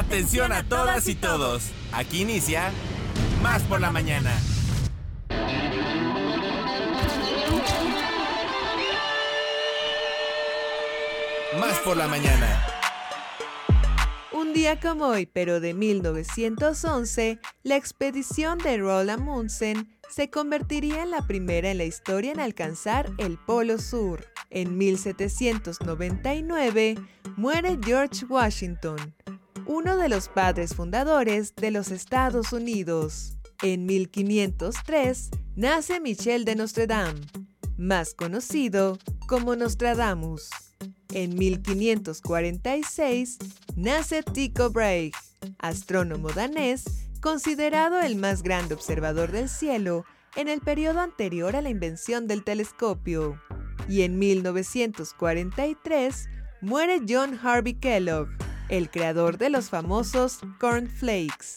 Atención a todas y todos. Aquí inicia Más por la mañana. Más por la mañana. Un día como hoy, pero de 1911, la expedición de Roland Amundsen se convertiría en la primera en la historia en alcanzar el Polo Sur. En 1799 muere George Washington, uno de los padres fundadores de los Estados Unidos. En 1503 nace Michel de Notre Dame, más conocido como Nostradamus. En 1546 nace Tycho Brahe, astrónomo danés considerado el más grande observador del cielo en el periodo anterior a la invención del telescopio. Y en 1943 muere John Harvey Kellogg, el creador de los famosos cornflakes.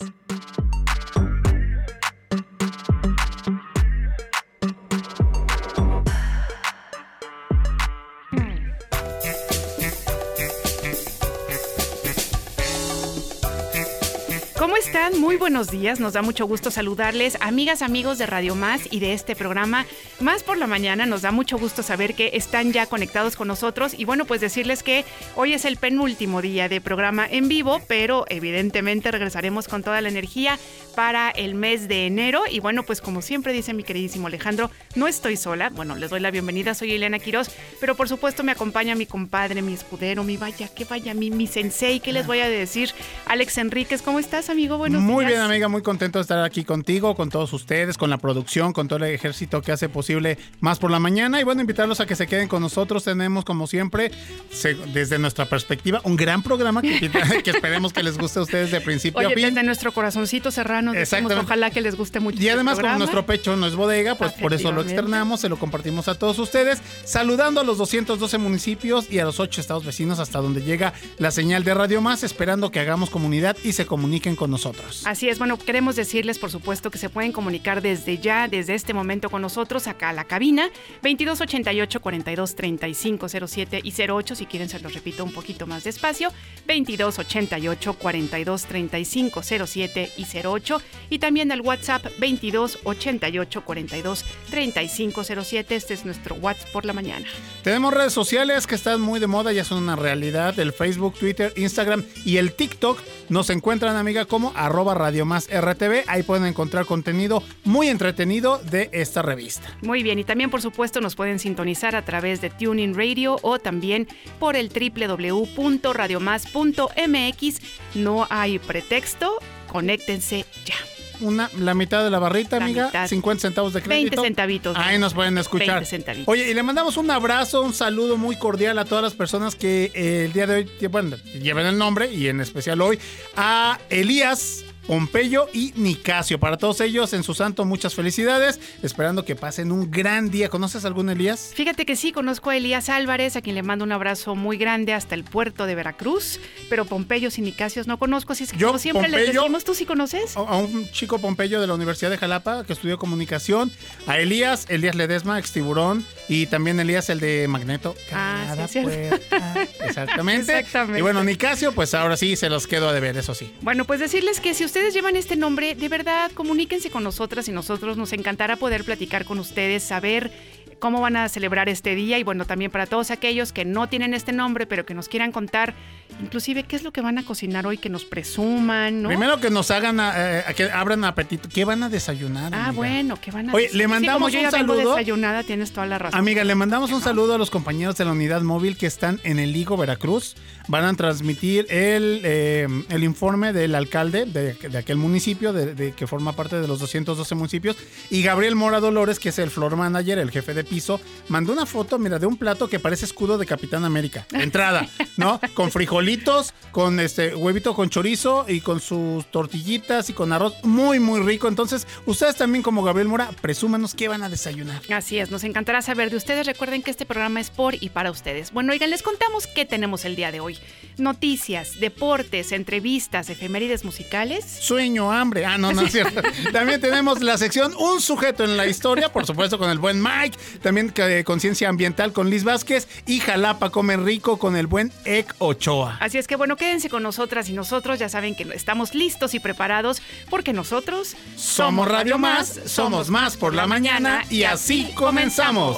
Están? Muy buenos días. Nos da mucho gusto saludarles, amigas, amigos de Radio Más y de este programa Más por la mañana. Nos da mucho gusto saber que están ya conectados con nosotros y bueno, pues decirles que hoy es el penúltimo día de programa en vivo, pero evidentemente regresaremos con toda la energía para el mes de enero y bueno, pues como siempre dice mi queridísimo Alejandro, no estoy sola. Bueno, les doy la bienvenida, soy Elena Quiroz, pero por supuesto me acompaña mi compadre, mi escudero, mi vaya, que vaya, mi, mi sensei, ¿qué les voy a decir? Alex Enríquez, ¿cómo estás? amigo? Buenos Muy días. bien, amiga, muy contento de estar aquí contigo, con todos ustedes, con la producción, con todo el ejército que hace posible más por la mañana. Y bueno, invitarlos a que se queden con nosotros. Tenemos, como siempre, se- desde nuestra perspectiva, un gran programa que, que esperemos que les guste a ustedes de principio Oye, a fin. desde nuestro corazoncito serrano, decimos, ojalá que les guste mucho. Y este además, como nuestro pecho no es bodega, pues por eso lo externamos, se lo compartimos a todos ustedes, saludando a los 212 municipios y a los 8 estados vecinos hasta donde llega la señal de Radio Más, esperando que hagamos comunidad y se comuniquen con nosotros. Así es, bueno, queremos decirles, por supuesto, que se pueden comunicar desde ya, desde este momento con nosotros, acá a la cabina, 2288 42 35 07 y 08, si quieren se los repito un poquito más despacio, 2288 42 35 07 y 08, y también al WhatsApp 2288 42 35 07, este es nuestro WhatsApp por la mañana. Tenemos redes sociales que están muy de moda, ya son una realidad, el Facebook, Twitter, Instagram y el TikTok. Nos encuentran, amiga, como arroba Radio Más RTV. Ahí pueden encontrar contenido muy entretenido de esta revista. Muy bien, y también por supuesto nos pueden sintonizar a través de Tuning Radio o también por el www.radiomás.mx. No hay pretexto, conéctense ya. Una, la mitad de la barrita, La amiga, mitad. 50 centavos de 20 crédito. centavitos. Ahí nos pueden escuchar. 20 centavitos. Oye, y le mandamos un abrazo, un saludo muy cordial a todas las personas que eh, el día de hoy bueno, lleven el nombre y en especial hoy a Elías. Pompeyo y Nicasio. Para todos ellos, en su santo, muchas felicidades. Esperando que pasen un gran día. ¿Conoces algún Elías? Fíjate que sí, conozco a Elías Álvarez, a quien le mando un abrazo muy grande hasta el puerto de Veracruz, pero Pompeyos y Nicasios no conozco, así es que Yo, como siempre les decimos, ¿tú sí conoces? A un chico Pompeyo de la Universidad de Jalapa que estudió comunicación. A Elías, Elías Ledesma, ex tiburón. Y también Elías, el de Magneto. Ah, Cada sí. Exactamente. Exactamente. Y bueno, Nicasio, pues ahora sí se los quedo a deber, eso sí. Bueno, pues decirles que si ustedes llevan este nombre, de verdad, comuníquense con nosotras y nosotros nos encantará poder platicar con ustedes, saber cómo van a celebrar este día y bueno, también para todos aquellos que no tienen este nombre, pero que nos quieran contar, inclusive qué es lo que van a cocinar hoy, que nos presuman, ¿no? Primero que nos hagan, eh, que abran apetito. ¿Qué van a desayunar? Ah, amiga? bueno, ¿qué van a Oye, le Sí, mandamos como yo un ya saludo. desayunada, tienes toda la razón. Amiga, le mandamos un saludo a los compañeros de la unidad móvil que están en el Ligo Veracruz. Van a transmitir el, eh, el informe del alcalde de, de aquel municipio, de, de- que forma parte de los 212 municipios. Y Gabriel Mora Dolores, que es el floor manager, el jefe de piso, mandó una foto, mira, de un plato que parece escudo de Capitán América. Entrada, ¿no? Con frijolitos, con este huevito con chorizo y con sus tortillitas y con arroz. Muy, muy rico. Entonces, ustedes también como Gabriel Mora, presúmanos qué van a desayunar. Así es, nos encantará saber de ustedes. Recuerden que este programa es por y para ustedes. Bueno, oigan, les contamos qué tenemos el día de hoy. Noticias, deportes, entrevistas, efemérides musicales. Sueño, hambre. Ah, no, no es cierto. También tenemos la sección Un sujeto en la historia, por supuesto, con el buen Mike. También eh, Conciencia Ambiental con Liz Vázquez y Jalapa Comen Rico con el buen Ek Ochoa. Así es que bueno, quédense con nosotras y nosotros. Ya saben que estamos listos y preparados porque nosotros somos Radio Más, somos más por la mañana y así comenzamos.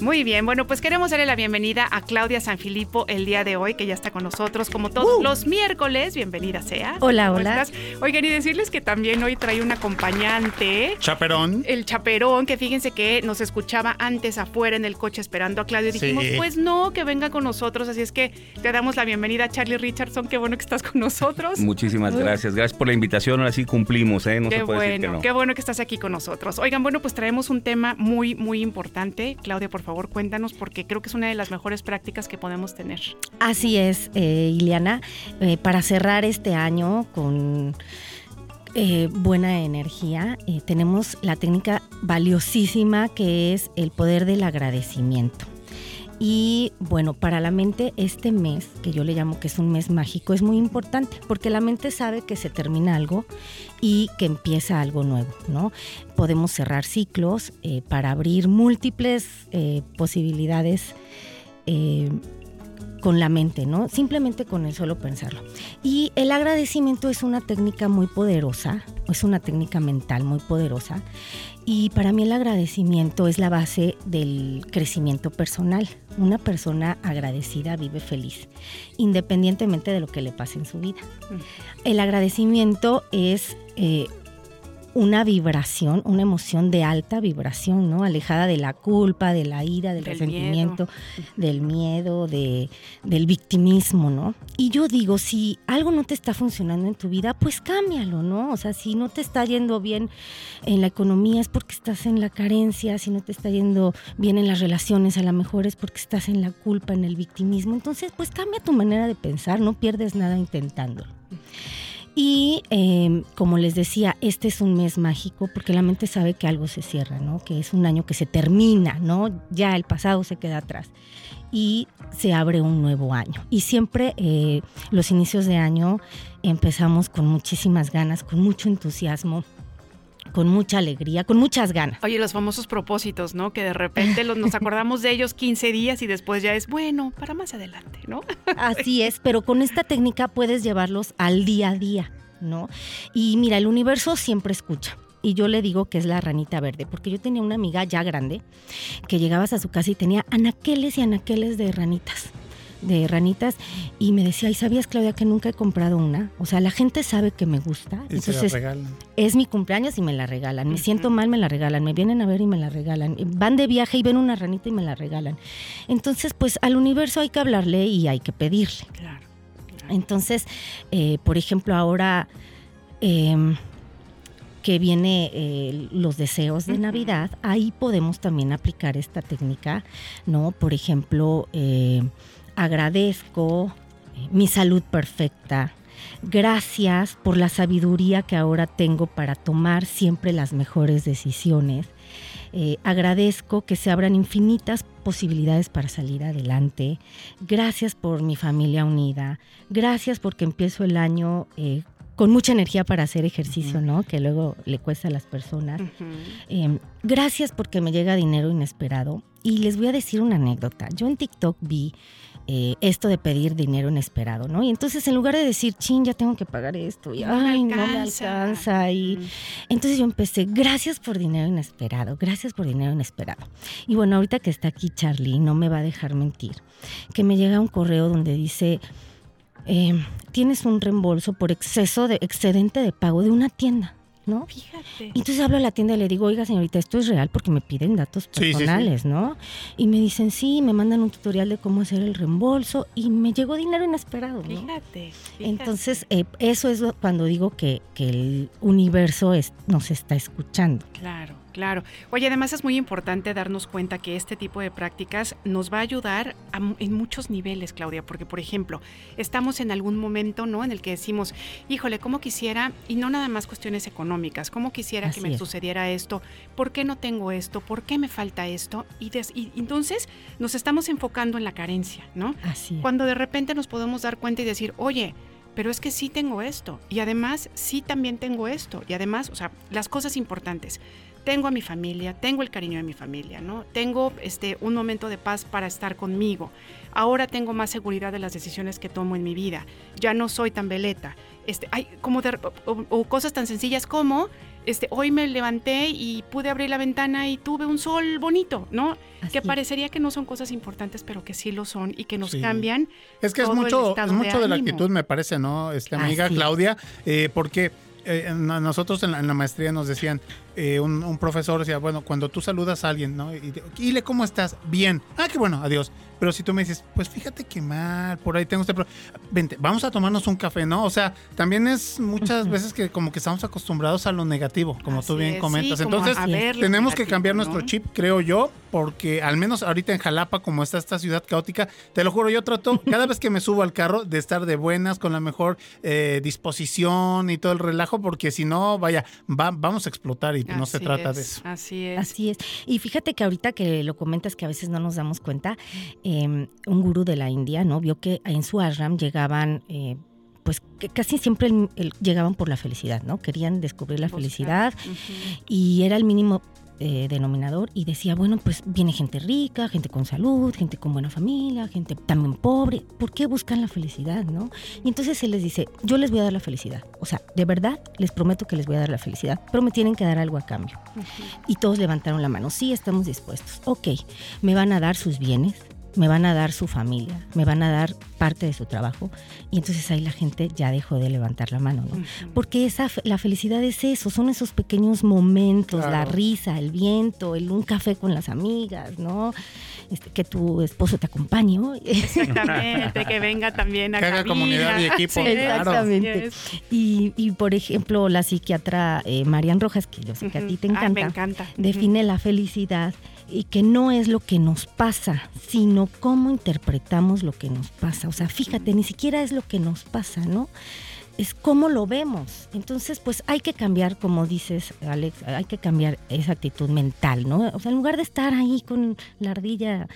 Muy bien, bueno, pues queremos darle la bienvenida a Claudia Sanfilippo el día de hoy, que ya está con nosotros como todos los miércoles. Bienvenida sea. Hola, ¿Cómo hola. estás? Oigan, y decirles que también hoy trae un acompañante. Chaperón. El chaperón, que fíjense que nos escuchaba antes afuera en el coche esperando a Claudia. Y dijimos, Sí. pues no, que venga con nosotros. Así es que te damos la bienvenida, Charlie Richardson. Qué bueno que estás con nosotros. Muchísimas gracias. Gracias por la invitación. Ahora sí cumplimos, ¿eh? No Qué se puede decir que no. qué bueno que estás aquí con nosotros. Oigan, bueno, pues traemos un tema muy, muy importante. Claudia, por favor, cuéntanos, porque creo que es una de las mejores prácticas que podemos tener. Así es, eh, Ileana, eh, para cerrar este año con eh, buena energía, eh, tenemos la técnica valiosísima que es el poder del agradecimiento. Y bueno, para la mente este mes, que yo le llamo que es un mes mágico, es muy importante porque la mente sabe que se termina algo y que empieza algo nuevo, ¿no? Podemos cerrar ciclos eh, para abrir múltiples eh, posibilidades eh, con la mente, ¿no? Simplemente con el solo pensarlo. Y el agradecimiento es una técnica muy poderosa, es una técnica mental muy poderosa. Y para mí el agradecimiento es la base del crecimiento personal. Una persona agradecida vive feliz, independientemente de lo que le pase en su vida. El agradecimiento es eh, una vibración, una emoción de alta vibración, ¿no? Alejada de la culpa, de la ira, del, Del resentimiento, del miedo, de, del victimismo, ¿no? Y yo digo, si algo no te está funcionando en tu vida, pues cámbialo, ¿no? O sea, si no te está yendo bien en la economía es porque estás en la carencia, si no te está yendo bien en las relaciones, a lo mejor es porque estás en la culpa, en el victimismo. Entonces, pues cambia tu manera de pensar, no pierdes nada intentándolo. Y eh, como les decía, este es un mes mágico porque la mente sabe que algo se cierra, ¿no? Que es un año que se termina, ¿no? Ya el pasado se queda atrás y se abre un nuevo año. Y siempre eh, los inicios de año empezamos con muchísimas ganas, con mucho entusiasmo, con mucha alegría, con muchas ganas. Oye, los famosos propósitos, ¿no? Que de repente los, nos acordamos de ellos 15 días y después ya es, bueno, para más adelante, ¿no? Así es, pero con esta técnica puedes llevarlos al día a día, ¿no? Y mira, el universo siempre escucha. Y yo le digo que es la ranita verde, porque yo tenía una amiga ya grande que llegabas a su casa y tenía anaqueles y anaqueles de ranitas de ranitas y me decía, ¿y sabías Claudia que nunca he comprado una? O sea, la gente sabe que me gusta, Y se la entonces regalan. es mi cumpleaños y me la regalan. Me siento mal, me la regalan. Me vienen a ver y me la regalan. Van de viaje y ven una ranita y me la regalan. Entonces, pues al universo hay que hablarle y hay que pedirle. Claro. Entonces, eh, por ejemplo, ahora eh, que viene eh, los deseos de. Navidad, ahí podemos también aplicar esta técnica, ¿no? Por ejemplo, eh, agradezco eh, mi salud perfecta. Gracias por la sabiduría que ahora tengo para tomar siempre las mejores decisiones. Eh, agradezco que se abran infinitas posibilidades para salir adelante. Gracias por mi familia unida. Gracias porque empiezo el año eh, con mucha energía para hacer ejercicio, ¿no? Que luego le cuesta a las personas. Eh, gracias porque me llega dinero inesperado. Y les voy a decir una anécdota. Yo en TikTok vi eh, esto de pedir dinero inesperado, ¿no? Y entonces en lugar de decir, chin, ya tengo que pagar esto, y No me ay, no me alcanza". alcanza, y Mm. entonces yo empecé, gracias por dinero inesperado, gracias por dinero inesperado. Y bueno, ahorita que está aquí Charlie, no me va a dejar mentir, que me llega un correo donde dice, eh, tienes un reembolso por exceso de excedente de pago de una tienda, ¿no? Fíjate. Y entonces hablo a la tienda y le digo, oiga señorita, esto es real porque me piden datos Sí, sí, sí. personales, ¿no? Y me dicen, sí, me mandan un tutorial de cómo hacer el reembolso y me llegó dinero inesperado, ¿no? Fíjate. fíjate. Entonces, eh, eso es lo- cuando digo que, que el universo es- nos está escuchando. Claro, Claro. Oye, además es muy importante darnos cuenta que este tipo de prácticas nos va a ayudar en muchos niveles, Claudia, porque por ejemplo, estamos en algún momento, ¿no? En el que decimos, híjole, ¿cómo quisiera? Y no nada más cuestiones económicas, ¿cómo quisiera que me sucediera esto? ¿Por qué no tengo esto? ¿Por qué me falta esto? Y, y, entonces nos estamos enfocando en la carencia, ¿no? Así Cuando de repente nos podemos dar cuenta y decir, oye, pero es que sí tengo esto y además sí también tengo esto y además, o sea, las cosas importantes tengo a mi familia, tengo el cariño de mi familia, ¿no? Tengo este, un momento de paz para estar conmigo. Ahora tengo más seguridad de las decisiones que tomo en mi vida. Ya no soy tan veleta. Este, hay como o, cosas tan sencillas como este, hoy me levanté y pude abrir la ventana y tuve un sol bonito, ¿no? Que parecería que no son cosas importantes, pero que sí lo son y que nos cambian. Es que es mucho, es mucho de, la actitud, me parece, ¿no? Este, amiga Claudia, eh, porque eh, nosotros en la, maestría nos decían, eh, un, profesor decía, bueno, cuando tú saludas a alguien, ¿no? Y, dile, ¿cómo estás? Bien. Ah, qué bueno, adiós. Pero si tú me dices, pues fíjate que mal, por ahí tengo este problema. Vente, vamos a tomarnos un café, ¿no? O sea, también es muchas veces que como que estamos acostumbrados a lo negativo, como tú bien comentas. Entonces, tenemos que cambiar nuestro chip, creo yo, porque al menos ahorita en Jalapa, como está esta ciudad caótica, te lo juro, yo trato cada vez que me subo al carro de estar de buenas, con la mejor eh, disposición y todo el relajo, porque si no, vaya, vamos a explotar y no se trata de eso. Así es. Así es. Y fíjate que ahorita que lo comentas que a veces no nos damos cuenta, Em, un gurú de la India, ¿no? Vio que en su ashram llegaban... Eh, pues que casi siempre llegaban por la felicidad, ¿no? Querían descubrir la felicidad y era el mínimo eh, denominador y decía, bueno, pues viene gente rica, gente con salud, gente con buena familia, gente también pobre, ¿por qué buscan la felicidad, no? Y entonces él les dice, yo les voy a dar la felicidad, o sea, de verdad les prometo que les voy a dar la felicidad, pero me tienen que dar algo a cambio. Y todos levantaron la mano, sí, estamos dispuestos, ok, me van a dar sus bienes, me van a dar su familia, me van a dar parte de su trabajo y entonces ahí la gente ya dejó de levantar la mano, ¿no? Porque esa la felicidad es eso, son esos pequeños momentos, la risa, el viento, el un café con las amigas, ¿no? Este, que tu esposo te acompañe. Exactamente, que venga también a que haga comunidad y equipo. exactamente. Y, y, por ejemplo, la psiquiatra eh, Marian Rojas, que yo sé que a ti te encanta, encanta. define la felicidad y que no es lo que nos pasa, sino cómo interpretamos lo que nos pasa. O sea, fíjate, ni siquiera es lo que nos pasa, ¿no? Es cómo lo vemos. Entonces, pues hay que cambiar, como dices, Alex, hay que cambiar esa actitud mental, ¿no? O sea, en lugar de estar ahí con la ardilla,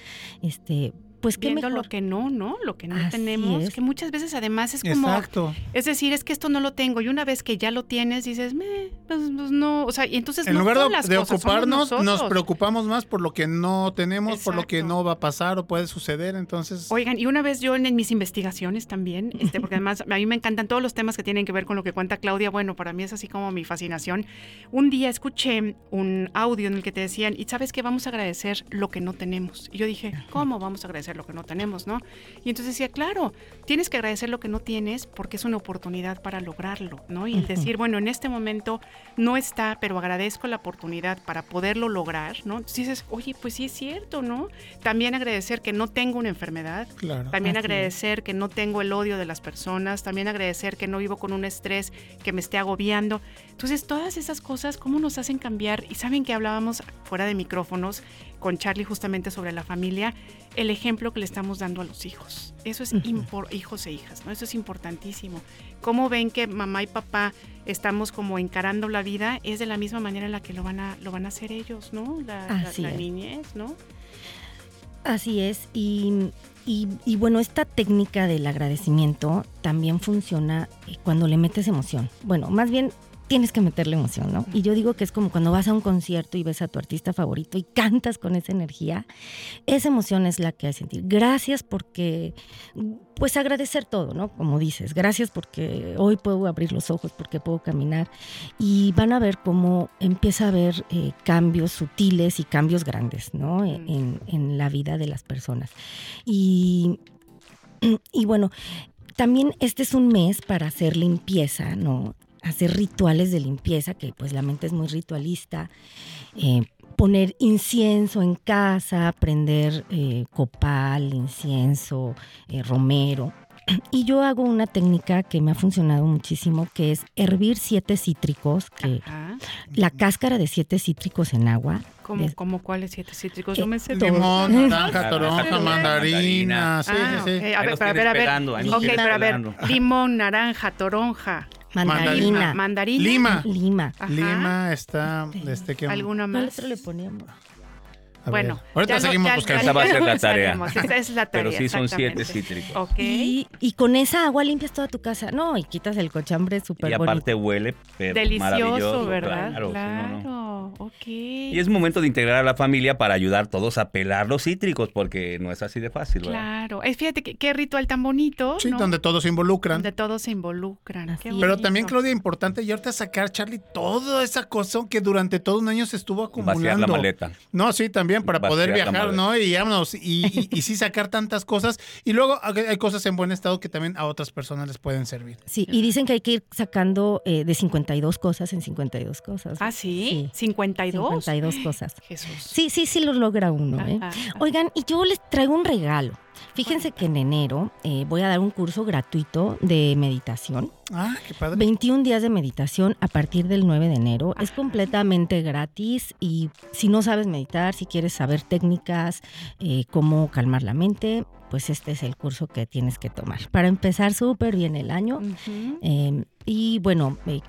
este, pues qué viendo lo que no, ¿no? Lo que no tenemos, que muchas veces además es como Exacto. es decir, es que esto no lo tengo y una vez que ya lo tienes dices, me, pues, pues, no, o sea, y entonces en lugar de, ocuparnos nos preocupamos más por lo que no tenemos, por lo que no va a pasar o puede suceder, entonces Oigan, y una vez yo en, mis investigaciones también, este porque además a mí me encantan todos los temas que tienen que ver con lo que cuenta Claudia, bueno, para mí es así como mi fascinación. Un día escuché un audio en el que te decían, "Y sabes que vamos a agradecer lo que no tenemos." Y yo dije, "¿Cómo vamos a agradecer lo que no tenemos, ¿no? Y entonces decía, claro, tienes que agradecer lo que no tienes porque es una oportunidad para lograrlo, ¿no? Y el decir, bueno, en este momento no está, pero agradezco la oportunidad para poderlo lograr, ¿no? Entonces dices, oye, pues sí es cierto, ¿no? También agradecer que no tengo una enfermedad, claro, también agradecer que no tengo el odio de las personas, también agradecer que no vivo con un estrés que me esté agobiando. Entonces, todas esas cosas, ¿cómo nos hacen cambiar? Y saben que hablábamos fuera de micrófonos con Charlie justamente sobre la familia, el ejemplo que le estamos dando a los hijos. Eso es hijos e hijas, ¿no? Eso es importantísimo. Cómo ven que mamá y papá estamos como encarando la vida es de la misma manera en la que lo van a lo van a hacer ellos, ¿no? La, niñez, ¿no? Así es y y, bueno, esta técnica del agradecimiento también funciona eh, cuando le metes emoción. Bueno, más bien tienes que meterle emoción, ¿no? Y yo digo que es como cuando vas a un concierto y ves a tu artista favorito y cantas con esa energía, esa emoción es la que hay que sentir. Gracias porque, pues agradecer todo, ¿no? Como dices, gracias porque hoy puedo abrir los ojos, porque puedo caminar y van a ver cómo empieza a haber eh, cambios sutiles y cambios grandes, ¿no? En, en la vida de las personas. Y, y bueno, también este es un mes para hacer limpieza, ¿no? Hacer rituales de limpieza, que pues la mente es muy ritualista, eh, poner incienso en casa, prender eh, copal, incienso, eh, romero. Y yo hago una técnica que me ha funcionado muchísimo, que es hervir siete cítricos, que Ajá. la cáscara de siete cítricos en agua. ¿Cómo, cómo cuáles siete cítricos? Eh, Yo me sé. Limón, naranja, toronja, mandarina. Sí, Ah, sí, sí. ok. A ver, pero a ver, a ver. pelando, ahí los Ok, tienes pero a ver. Limón, naranja, toronja, Mandarina. mandarina. Lima. Lima. Ajá. Lima está, este que ¿Alguna ¿Cuál más? otro le poníamos? a ver. Bueno, ahorita ya no- seguimos ya- buscando. Esa va a ser la tarea. Esa es la tarea. Pero sí son siete cítricos. Ok. Y, y con esa agua limpias toda tu casa. No, y quitas el cochambre súper Y bonito. aparte huele pero Delicioso, maravilloso, ¿verdad? Claro, Claro, no, no. Ok. Y es momento de integrar a la familia para ayudar todos a pelar los cítricos, porque no es así de fácil, ¿verdad? Claro. Eh, fíjate que- qué ritual tan bonito, Sí, ¿no? donde todos se involucran. Donde todos se involucran. Qué es. Pero también, Claudia, importante, y ahorita sacar, Charlie, toda esa cosa que durante todo un año se estuvo acumulando. Vaciar la maleta. No, sí, también para Vaciar poder viajar. ¿no? Y vámonos, y, y, y sí sacar tantas cosas. Y luego hay cosas en buen estado que también a otras personas les pueden servir. Sí, y dicen que hay que ir sacando eh, de 52 cosas en 52 cosas. Ah, sí. 52. 52 cosas. Jesús. Sí, sí, sí lo logra uno. ¿eh? Ajá. Oigan, y yo les traigo un regalo. Fíjense que en enero eh, voy a dar un curso gratuito de meditación. Ah, qué padre. 21 días de meditación a partir del 9 de enero. Es completamente gratis y si no sabes meditar, si quieres saber técnicas, eh, cómo calmar la mente, pues este es el curso que tienes que tomar. Para empezar súper bien el año. Eh, y bueno, eh,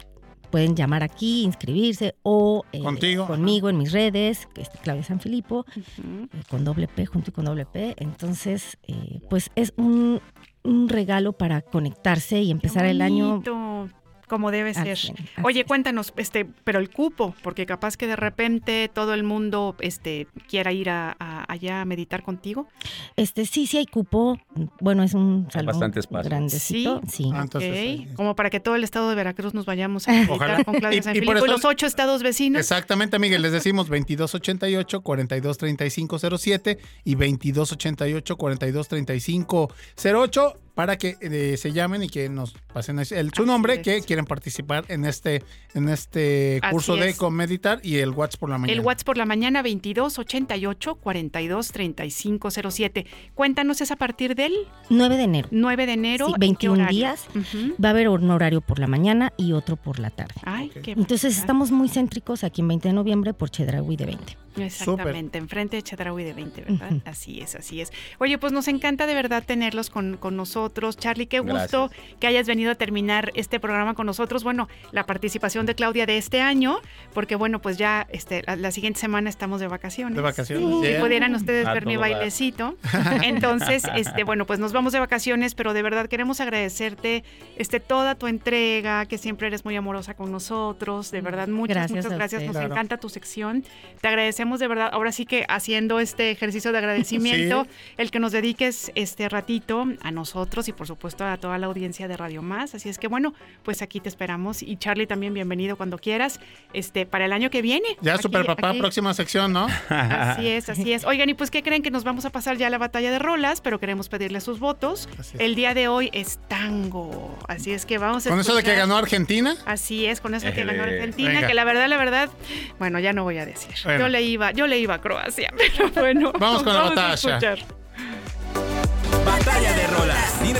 pueden llamar aquí, inscribirse o eh, Contigo. conmigo en mis redes, que es Claudia San Filipo, Ujú. eh, con doble P, junto y con doble P. Entonces, eh, pues es un, un regalo para conectarse y empezar el año. Como debe ser. así Oye, cuéntanos, este, pero el cupo, porque capaz que de repente todo el mundo, este, quiera ir a, a- allá a meditar contigo. Este, sí, sí hay cupo. Bueno, es un salón bastante espacio. grandecito. Sí. Ah, entonces, Ok, ahí- como para que todo el estado de Veracruz nos vayamos a meditar Ojalá. con Claudia Y- San y por y los ocho estados vecinos. Exactamente, Miguel. Les decimos 2288-423507 y 2288-423508 para que eh, se llamen y que nos pasen el, su Así nombre es. que quieren participar en este, en este Así curso de es. Comeditar y el WhatsApp por la mañana. El WhatsApp por la mañana 22 88 42 35 07. Cuéntanos, es a partir del 9 de enero. 9 de enero. Sí, ¿en qué 21 horario? días. Va a haber un horario por la mañana y otro por la tarde. Ay, Ok. qué Entonces estamos muy céntricos aquí en 20 de noviembre por Chedraui de 20. Exactamente, enfrente de Chedraui de 20, ¿verdad? Así es, así es. Oye, pues nos encanta de verdad tenerlos con, con nosotros. Charlie, qué gusto Gracias. que hayas venido a terminar este programa con nosotros. Bueno, la participación de Claudia de este año, porque bueno, pues ya este, la, la siguiente semana estamos de vacaciones. De vacaciones, Si bien. pudieran ustedes A ver mi dar. bailecito. Entonces, este, bueno, pues nos vamos de vacaciones, pero de verdad queremos agradecerte este, toda tu entrega, que siempre eres muy amorosa con nosotros. De verdad, muchas, Gracias muchas gracias. Nos Claro. encanta tu sección. Te agradecemos de verdad. Ahora sí que haciendo este ejercicio de agradecimiento, Sí. el que nos dediques este ratito a nosotros y por supuesto a toda la audiencia de Radio Más. Así es que bueno, pues aquí te esperamos. Y Charlie también bienvenido cuando quieras, este, para el año que viene. Ya, Aquí- super papá, aquí. próxima sección, ¿no? Así es, así es. Oigan, y pues ¿qué creen que nos vamos a pasar ya a la batalla de rolas? Pero queremos pedirle sus votos. Así es. El día de hoy es tango. Así es que vamos a Con eso de que ganó Argentina. Así es, con eso que ganó. Argentina, Venga. que la verdad, la verdad, bueno, ya no voy a decir. Bueno. Yo le iba, yo le iba a Croacia, pero bueno. Vamos con la a batalla. escuchar. Batalla de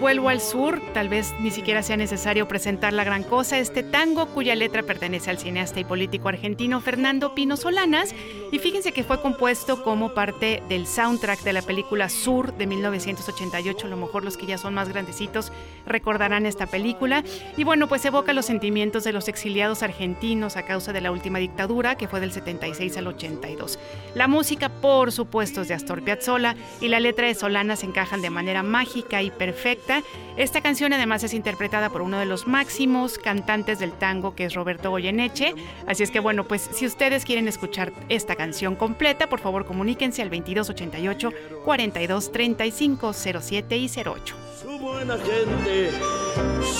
Vuelvo al sur, tal vez ni siquiera sea necesario presentar la gran cosa, este tango cuya letra pertenece al cineasta y político argentino Fernando Pino Solanas, y fíjense que fue compuesto como parte del soundtrack de la película Sur de 1988, a lo mejor los que ya son más grandecitos recordarán esta película, y bueno, pues evoca los sentimientos de los exiliados argentinos a causa de la última dictadura, que fue del 76 al 82. La música, por supuesto, es de Astor Piazzolla, y la letra de Solanas encajan de manera mágica y perfecta Esta canción además es interpretada por uno de los máximos cantantes del tango que es Roberto Goyeneche. Así es que bueno, pues si ustedes quieren escuchar esta canción completa, por favor comuníquense al 2288 4235 07 y 08. Su buena gente,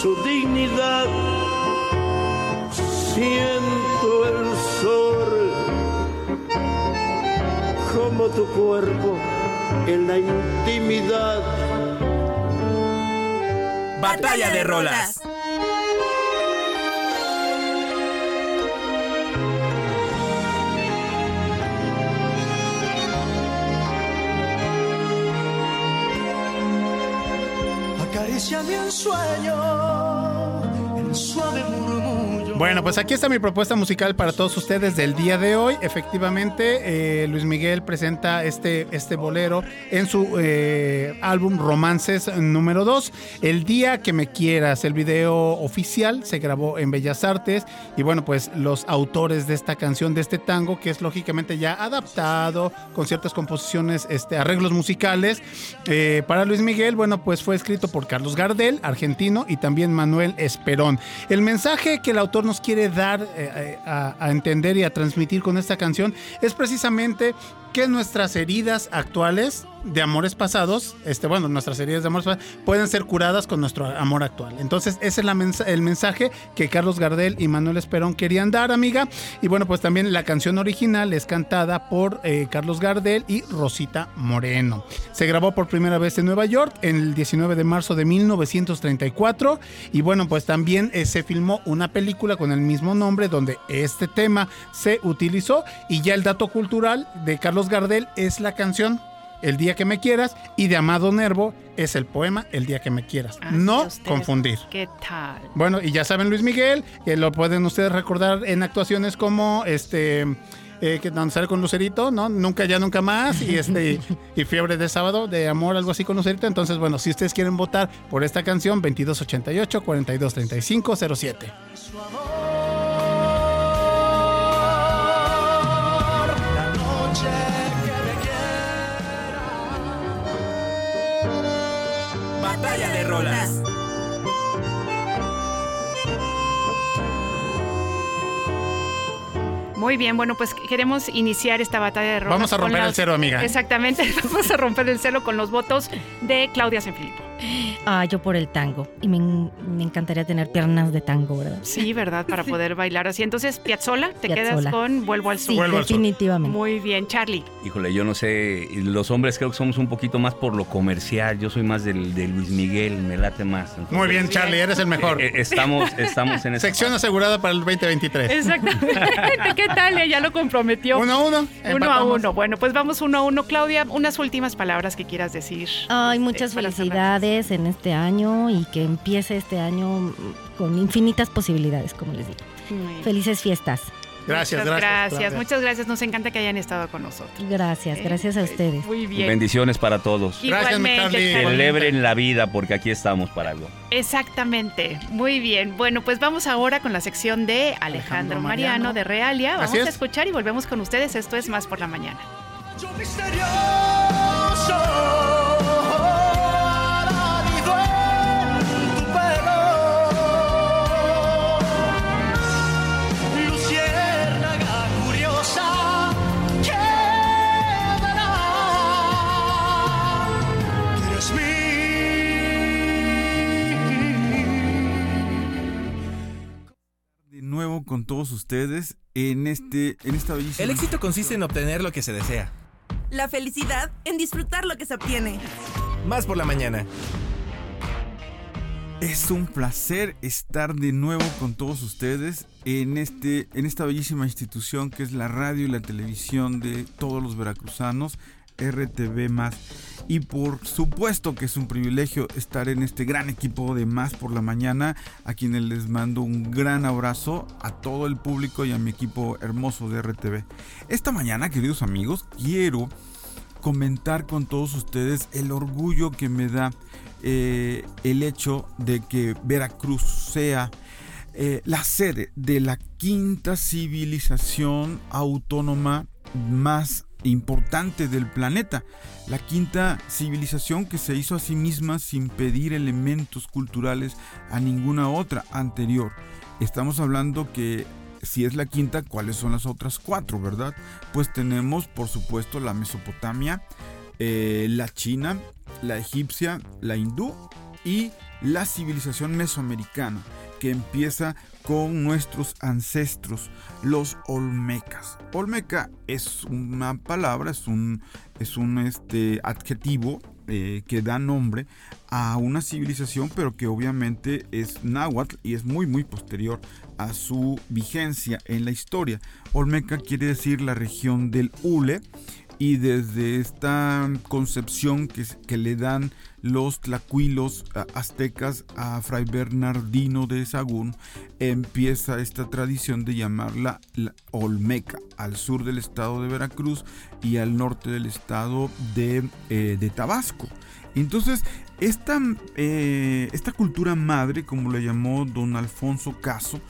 su dignidad. Siento el sol como tu cuerpo en la intimidad Batalla de Rolas. Acariciame en sueño, el suave murmullo. Bueno, pues aquí está mi propuesta musical para todos ustedes del día de hoy. Efectivamente, eh, Luis Miguel presenta este, este bolero en su eh, álbum Romances número 2. El día que me quieras, el video oficial se grabó en Bellas Artes y bueno, pues los autores de esta canción, de este tango, que es lógicamente ya adaptado con ciertas composiciones, este, arreglos musicales eh, para Luis Miguel, bueno, pues fue escrito por Carlos Gardel, argentino, y también Manuel Esperón. El mensaje que el autor nos quiere dar eh, a, a entender y a transmitir con esta canción es precisamente que nuestras heridas actuales de amores pasados, este, bueno, nuestras heridas de amores pasados pueden ser curadas con nuestro amor actual. Entonces, ese es el mensaje que Carlos Gardel y Manuel Esperón querían dar, amiga. Y bueno, pues también la canción original es cantada por eh, Carlos Gardel y Rosita Moreno. Se grabó por primera vez en Nueva York en el 19 de marzo de 1934. Y bueno, pues también eh, se filmó una película con el mismo nombre donde este tema se utilizó. Y ya el dato cultural de Carlos Gardel es la canción El día que me quieras y de Amado Nervo es el poema El día que me quieras. Ah, no confundir. ¿Qué tal? Bueno, y ya saben Luis Miguel, que lo pueden ustedes recordar en actuaciones como este eh, que sale con Lucerito, ¿no? Nunca ya nunca más y este y Fiebre de sábado de amor algo así con Lucerito. Entonces, bueno, si ustedes quieren votar por esta canción 2288 4235 Muy bien, bueno, pues queremos iniciar esta batalla de rolas. Vamos a romper el cero, amiga. Exactamente, vamos a romper el celo con los votos de Claudia Senfilippo. Ah, yo por el tango. Y me, encantaría tener piernas de tango, ¿verdad? Sí, ¿verdad? Para poder bailar así. Entonces, Piazzola, te quedas con Vuelvo al Sur. Definitivamente. Muy bien, Charlie. Híjole, yo no sé. Los hombres creo que somos un poquito más por lo comercial. Yo soy más del, de Luis Miguel, me late más. Muy bien, Charlie, eres el mejor. Eh, eh, estamos, estamos en esa Sección asegurada para el 2023. Exactamente. ¿Qué tal? Ya lo comprometió. Uno a uno. Uno a uno. Bueno, pues vamos uno a uno. Claudia, unas últimas palabras que quieras decir. Ay, este, muchas felicidades en este año y que empiece este año mm, con infinitas posibilidades, como les digo. Felices fiestas. Gracias, gracias, gracias. Muchas gracias. Nos encanta que hayan estado con nosotros. Gracias, gracias a ustedes. Muy bien. Bendiciones para todos. Igualmente, gracias, Celebren la vida porque aquí estamos para algo. Exactamente. Muy bien. Bueno, pues vamos ahora con la sección de Alejandro, Mariano, de Realia. Vamos a escuchar y volvemos con ustedes. Esto es Más por la Mañana. Yo misterioso. Nuevo con todos ustedes en este en esta bellísima El éxito consiste en obtener lo que se desea. La felicidad en disfrutar lo que se obtiene. Más por la mañana. Es un placer estar de nuevo con todos ustedes en este en esta bellísima institución que es la radio y la televisión de todos los veracruzanos. RTV más. Y por supuesto que es un privilegio estar en este gran equipo de Más por la Mañana, a quienes les mando un gran abrazo a todo el público y a mi equipo hermoso de RTV. Esta mañana, queridos amigos, quiero comentar con todos ustedes el orgullo que me da eh, el hecho de que Veracruz sea eh, la sede de la quinta civilización autónoma más importante del planeta. La quinta civilización que se hizo a sí misma sin pedir elementos culturales a ninguna otra anterior. Estamos hablando que si es la quinta, ¿cuáles son las otras cuatro, verdad? Pues tenemos, por supuesto, la Mesopotamia, eh, la China, la egipcia, la hindú y la civilización mesoamericana, que empieza con nuestros ancestros, los olmecas. Olmeca es una palabra, es un, es un este, adjetivo eh, que da nombre a una civilización, pero que obviamente es náhuatl y es muy, muy posterior a su vigencia en la historia. Olmeca quiere decir la región del Hule y desde esta concepción que, le dan los tlacuilos aztecas a Fray Bernardino de Sagún, empieza esta tradición de llamarla la Olmeca, al sur del estado de Veracruz y al norte del estado de, eh, de Tabasco. Entonces, esta, eh, esta cultura madre, como le llamó don Alfonso Caso,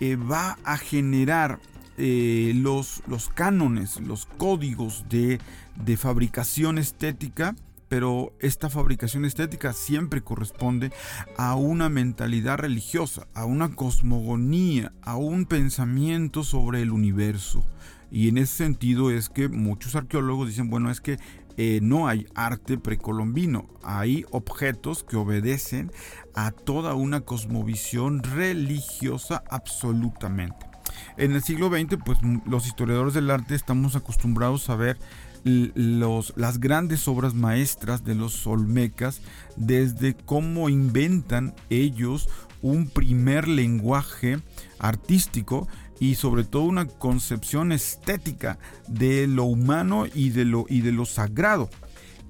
eh, va a generar eh, los, los cánones, los códigos de, de fabricación estética pero esta fabricación estética siempre corresponde a una mentalidad religiosa, a una cosmogonía, a un pensamiento sobre el universo. Y en ese sentido es que muchos arqueólogos dicen, bueno, es que eh, no hay arte precolombino, hay objetos que obedecen a toda una cosmovisión religiosa absolutamente. En el siglo XX, pues los historiadores del arte estamos acostumbrados a ver las grandes obras maestras de los olmecas, desde cómo inventan ellos un primer lenguaje artístico y sobre todo una concepción estética de lo humano y de lo, y de lo sagrado.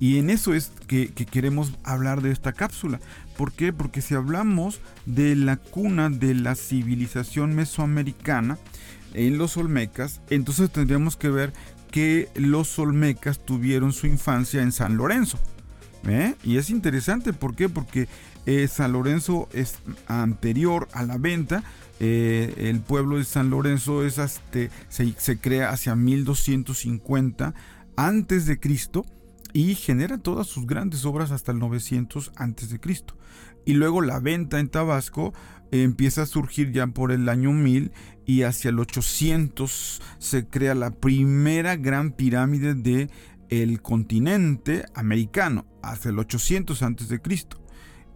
Y en eso es que, queremos hablar de esta cápsula. ¿Por qué? Porque si hablamos de la cuna de la civilización mesoamericana en los Olmecas, entonces tendríamos que ver que los Olmecas tuvieron su infancia en San Lorenzo. ¿eh? Y es interesante, ¿por qué? Porque eh, San Lorenzo es anterior a la venta. Eh, el pueblo de San Lorenzo es se, se, crea hacia 1250 antes de Cristo y genera todas sus grandes obras hasta el 900 antes de Cristo. Y luego la venta en Tabasco empieza a surgir ya por el año 1000 y hacia el 800 se crea la primera gran pirámide de el continente americano, hacia el 800 antes de Cristo.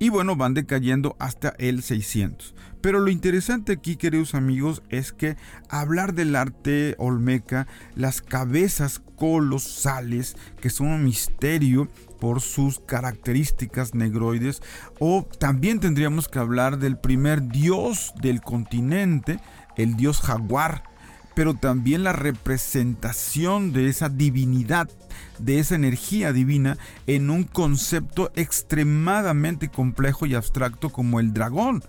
Y bueno, van decayendo hasta el 600. Pero lo interesante aquí, queridos amigos, es que hablar del arte olmeca, las cabezas colosales, que son un misterio por sus características negroides, o también tendríamos que hablar del primer dios del continente, el dios jaguar, pero también la representación de esa divinidad, de esa energía divina en un concepto extremadamente complejo y abstracto como el dragón.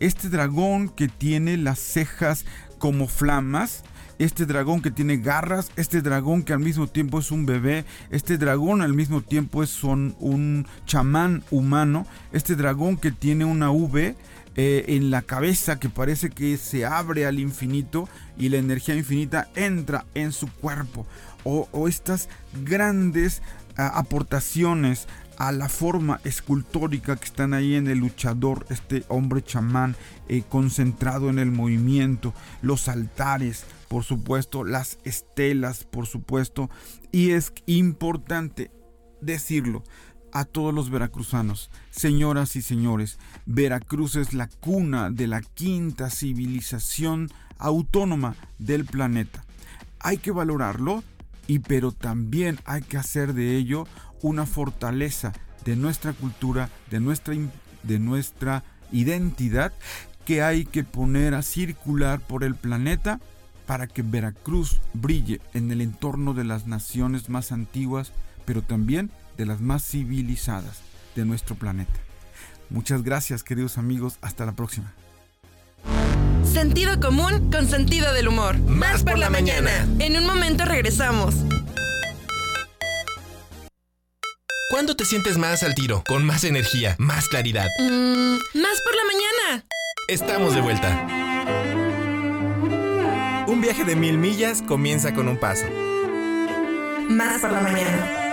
Este dragón que tiene las cejas como flamas, este dragón que tiene garras, este dragón que al mismo tiempo es un bebé, este dragón al mismo tiempo es un, un chamán humano, este dragón que tiene una V, eh, en la cabeza que parece que se abre al infinito y la energía infinita entra en su cuerpo. O, estas grandes ah, aportaciones a la forma escultórica que están ahí en el luchador, este hombre chamán eh, concentrado en el movimiento, los altares, por supuesto, las estelas, por supuesto, y es importante decirlo, a todos los veracruzanos. Señoras y señores, Veracruz es la cuna de la quinta civilización autónoma del planeta. Hay que valorarlo, y pero también hay que hacer de ello una fortaleza de nuestra cultura, de nuestra, de nuestra identidad que hay que poner a circular por el planeta para que Veracruz brille en el entorno de las naciones más antiguas pero también de las más civilizadas de nuestro planeta. Muchas gracias queridos amigos, hasta la próxima. Sentido común con sentido del humor. Más por la mañana. En un momento regresamos. ¿Cuándo te sientes más al tiro? Con más energía, más claridad. Mm, más por la mañana. Estamos de vuelta. Un viaje de mil millas comienza con un paso. Más por la mañana.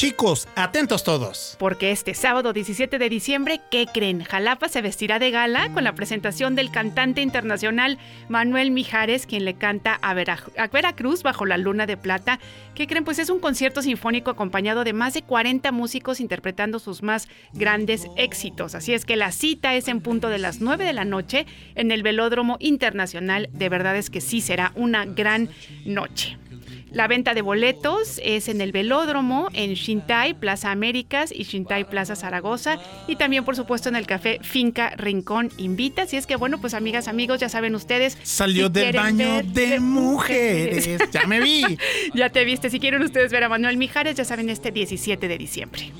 Chicos, atentos todos. Porque este sábado 17 de diciembre, ¿qué creen? Jalapa se vestirá de gala con la presentación del cantante internacional Manuel Mijares, quien le canta a, Vera- a Veracruz bajo la luna de plata. ¿Qué creen? Pues es un concierto sinfónico acompañado de más de 40 músicos interpretando sus más grandes éxitos. Así es que la cita es en punto de las 9 de la noche en el Velódromo Internacional. De verdad es que sí será una gran noche. La venta de boletos es en el Velódromo, en Shintai, Plaza Américas y Shintai Plaza Zaragoza. Y también, por supuesto, en el café Finca Rincón Invita. Así es que, bueno, pues amigas, amigos, ya saben ustedes. Salió si del baño de mujeres. Ya me vi. ya te viste. Si quieren ustedes ver a Manuel Mijares, ya saben, este 17 de diciembre.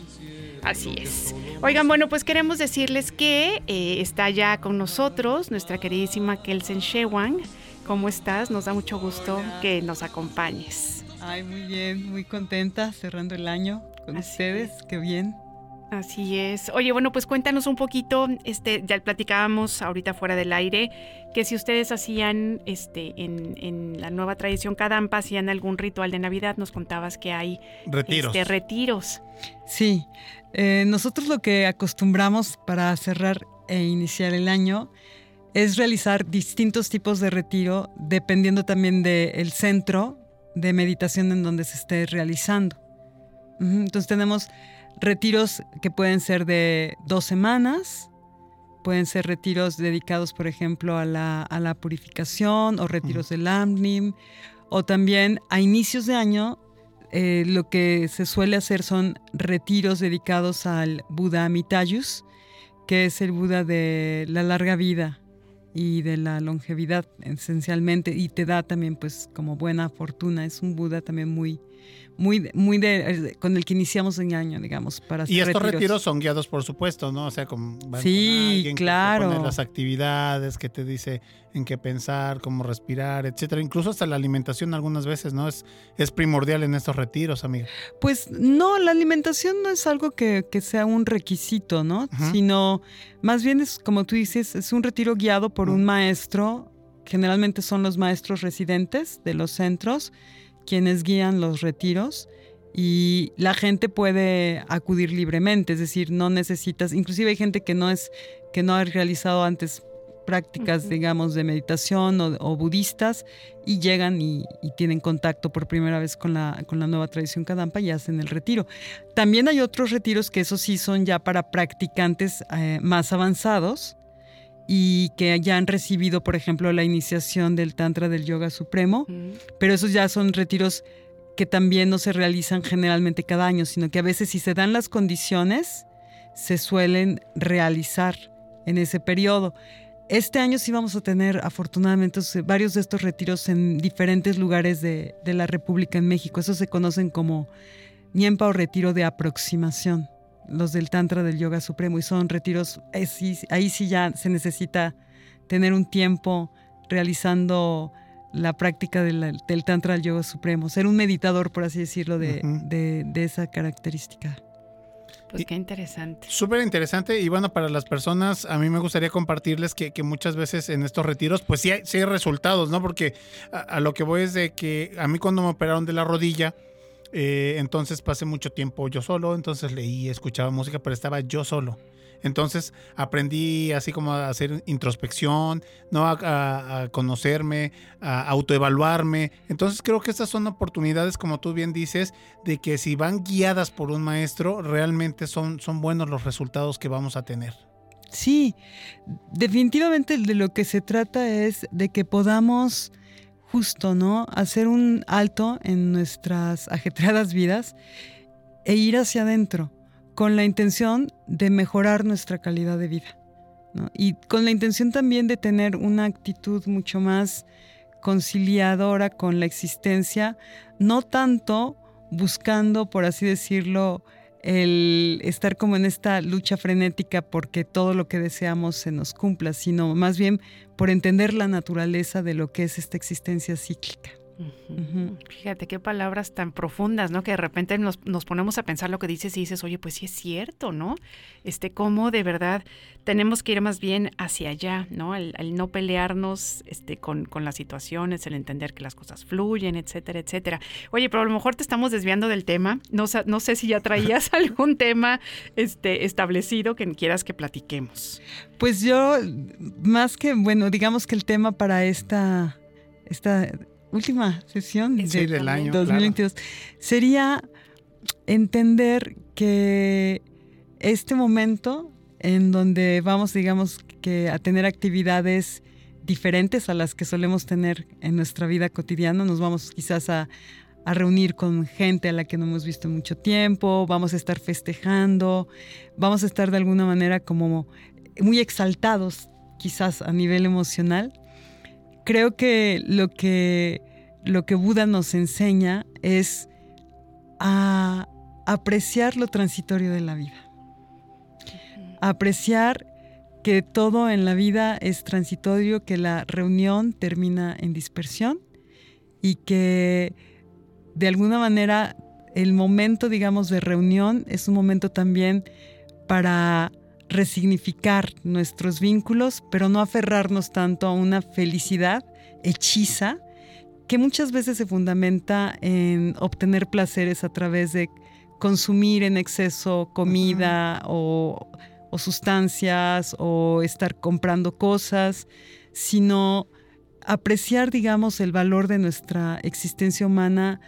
Así es. Oigan, bueno, pues queremos decirles que eh, está ya con nosotros nuestra queridísima Kelsen Shewang. ¿Cómo estás? Nos da mucho gusto que nos acompañes. Ay, muy bien, muy contenta cerrando el año con Así ustedes, qué bien. Así es. Oye, bueno, pues cuéntanos un poquito, este, ya platicábamos ahorita fuera del aire, que si ustedes hacían este en, en la nueva tradición Kadampa, hacían algún ritual de Navidad, nos contabas que hay Retiros. este, retiros. Sí, eh, nosotros lo que acostumbramos para cerrar e iniciar el año es realizar distintos tipos de retiro dependiendo también del centro de meditación en donde se esté realizando. Entonces tenemos retiros que pueden ser de dos semanas, pueden ser retiros dedicados, por ejemplo, a la, a la purificación o retiros del Amnim, o también a inicios de año eh, lo que se suele hacer son retiros dedicados al Buda Amitayus, que es el Buda de la larga vida y de la longevidad esencialmente y te da también pues como buena fortuna. Es un Buda también muy muy muy de con el que iniciamos el año digamos para Y estos retiros son guiados, por supuesto, ¿no? O sea, como van Sí, con alguien claro. que te pone las actividades, que te dice en qué pensar, cómo respirar, etcétera. Incluso hasta la alimentación algunas veces, ¿no? Es, es primordial en estos retiros, amiga. Pues no, la alimentación no es algo que, que sea un requisito, ¿no? Sino más bien es, como tú dices, es un retiro guiado por un maestro, generalmente son los maestros residentes de los centros quienes guían los retiros y la gente puede acudir libremente, es decir, no necesitas, inclusive hay gente que no es que no ha realizado antes prácticas, digamos, de meditación o, o budistas y llegan y, y tienen contacto por primera vez con la, con la nueva tradición Kadampa y hacen el retiro. También hay otros retiros que esos sí son ya para practicantes eh, más avanzados y que ya han recibido, por ejemplo, la iniciación del Tantra del Yoga Supremo, pero esos ya son retiros que también no se realizan generalmente cada año, sino que a veces si se dan las condiciones, se suelen realizar en ese periodo. Este año sí vamos a tener afortunadamente varios de estos retiros en diferentes lugares de, de la República en México. Esos se conocen como Niempa o retiro de aproximación, los del Tantra del Yoga Supremo, y son retiros, eh, sí, ahí sí ya se necesita tener un tiempo realizando la práctica de la- del Tantra del Yoga Supremo, ser un meditador, por así decirlo, de, de- de esa característica. Pues qué interesante. Súper interesante y bueno, para las personas, a mí me gustaría compartirles que, que muchas veces en estos retiros, pues sí hay, sí hay resultados, ¿no? Porque a, a lo que voy es de que a mí cuando me operaron de la rodilla, eh, entonces pasé mucho tiempo yo solo, entonces leí, escuchaba música, pero estaba yo solo. Entonces aprendí así como a hacer introspección, ¿no? A, a- conocerme, a autoevaluarme. Entonces creo que estas son oportunidades, como tú bien dices, de que si van guiadas por un maestro, realmente son, son buenos los resultados que vamos a tener. Sí, definitivamente de lo que se trata es de que podamos justo, ¿no? Hacer un alto en nuestras ajetreadas vidas e ir hacia adentro. con la intención de mejorar nuestra calidad de vida. Y con la intención también de tener una actitud mucho más conciliadora con la existencia, no tanto buscando, por así decirlo, el estar como en esta lucha frenética porque todo lo que deseamos se nos cumpla, sino más bien por entender la naturaleza de lo que es esta existencia cíclica. Fíjate qué palabras tan profundas, ¿no? Que de repente nos, nos ponemos a pensar lo que dices y dices, oye, pues sí es cierto, ¿no? Este, cómo de verdad tenemos que ir más bien hacia allá, ¿no? El, el no pelearnos este, con, con las situaciones, el entender que las cosas fluyen, etcétera, etcétera. Oye, pero a lo mejor te estamos desviando del tema. No, no sé si ya traías algún tema este, establecido que quieras que platiquemos. Pues yo, más que, bueno, digamos que el tema para esta, esta última sesión Sí, de del año, 2022 sería entender que este momento en donde vamos, digamos, que a tener actividades diferentes a las que solemos tener en nuestra vida cotidiana, nos vamos quizás a, a reunir con gente a la que no hemos visto mucho tiempo, vamos a estar festejando, vamos a estar de alguna manera como muy exaltados quizás a nivel emocional. Creo que lo que, lo que Buda nos enseña es a apreciar lo transitorio de la vida. Apreciar que todo en la vida es transitorio, que la reunión termina en dispersión y que de alguna manera el momento, digamos, de reunión es un momento también para resignificar nuestros vínculos, pero no aferrarnos tanto a una felicidad hechiza que muchas veces se fundamenta en obtener placeres a través de consumir en exceso comida o, o sustancias o estar comprando cosas, sino apreciar, digamos, el valor de nuestra existencia humana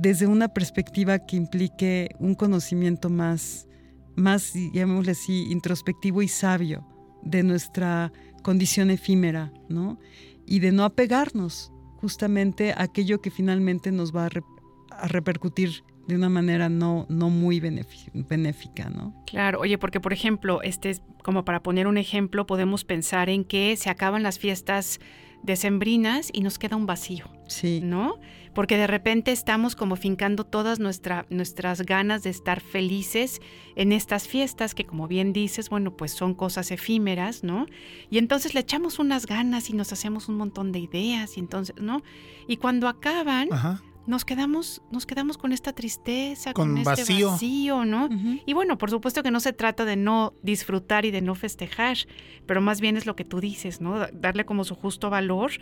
desde una perspectiva que implique un conocimiento más, más, llamémosle así, introspectivo y sabio de nuestra condición efímera, ¿no? Y de no apegarnos justamente aquello que finalmente nos va a, re- a repercutir de una manera no, no muy benéfica, ¿no? Claro, oye, porque por ejemplo, este, es como para poner un ejemplo, podemos pensar en que se acaban las fiestas decembrinas y nos queda un vacío, Sí. ¿no? Porque de repente estamos como fincando todas nuestra, nuestras ganas de estar felices en estas fiestas que como bien dices, bueno, pues son cosas efímeras, ¿no? Y entonces le echamos unas ganas y nos hacemos un montón de ideas y entonces, ¿no? Y cuando acaban, Ajá. nos quedamos, nos quedamos con esta tristeza, Con con, este vacío. ¿no? Y bueno, por supuesto que no se trata de no disfrutar y de no festejar, pero más bien es lo que tú dices, ¿no? Da- Darle como su justo valor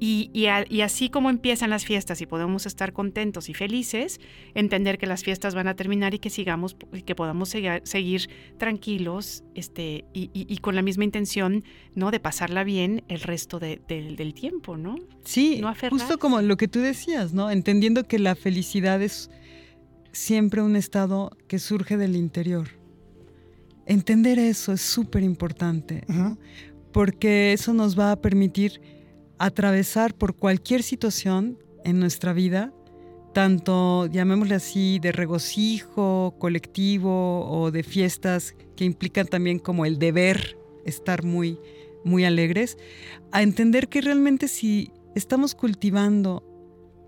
y, y a- y así como empiezan las fiestas y podemos estar contentos y felices, entender que las fiestas van a terminar y que sigamos, y que podamos seguir, seguir tranquilos este, y, y- y con la misma intención, ¿no? De pasarla bien el resto de- del- del tiempo, ¿no? Sí, No justo como lo que tú decías, ¿no? Entendiendo que la felicidad es siempre un estado que surge del interior. Entender eso es súper importante, ¿no? porque eso nos va a permitir atravesar por cualquier situación en nuestra vida, tanto, llamémosle así, de regocijo colectivo o de fiestas que implican también como el deber estar muy, muy alegres, a entender que realmente si estamos cultivando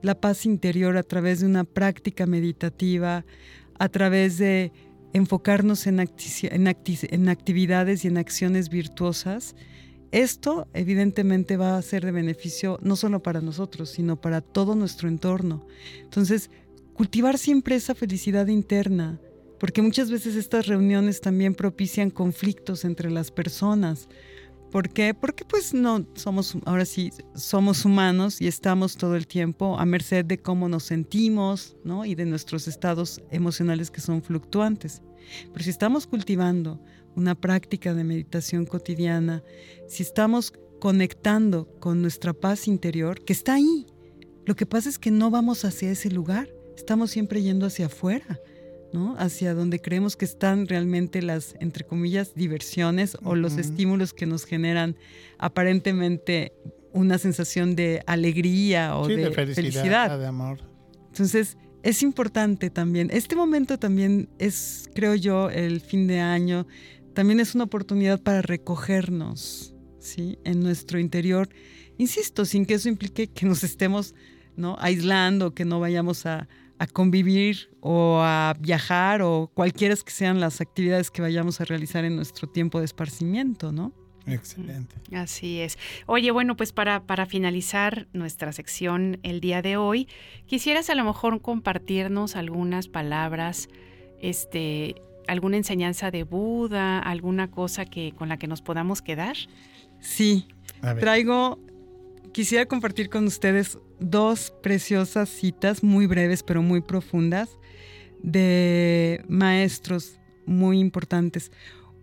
la paz interior a través de una práctica meditativa, a través de enfocarnos en, en actividades y en acciones virtuosas, esto evidentemente va a ser de beneficio no solo para nosotros, sino para todo nuestro entorno. Entonces, cultivar siempre esa felicidad interna, porque muchas veces estas reuniones también propician conflictos entre las personas. ¿Por qué? Porque pues no somos, ahora sí, somos humanos y estamos todo el tiempo a merced de cómo nos sentimos, ¿no? Y de nuestros estados emocionales que son fluctuantes. Pero si estamos cultivando una práctica de meditación cotidiana, si estamos conectando con nuestra paz interior, que está ahí, lo que pasa es que no vamos hacia ese lugar, estamos siempre yendo hacia afuera. ¿no? Hacia donde creemos que están realmente las, entre comillas, diversiones o los estímulos que nos generan aparentemente una sensación de alegría o Sí, de, de felicidad, felicidad. de amor. Entonces, es importante también. Este momento también es, creo yo, el fin de año, también es una oportunidad para recogernos, ¿sí? En nuestro interior. Insisto, sin que eso implique que nos estemos ¿no? aislando, que no vayamos a, a convivir o a viajar o cualquiera que sean las actividades que vayamos a realizar en nuestro tiempo de esparcimiento, ¿no? Excelente. Así es. Oye, bueno, pues para, para finalizar nuestra sección el día de hoy, quisieras a lo mejor compartirnos algunas palabras, este, alguna enseñanza de Buda, alguna cosa que con la que nos podamos quedar. Sí, traigo, quisiera compartir con ustedes dos preciosas citas, muy breves pero muy profundas, de maestros muy importantes.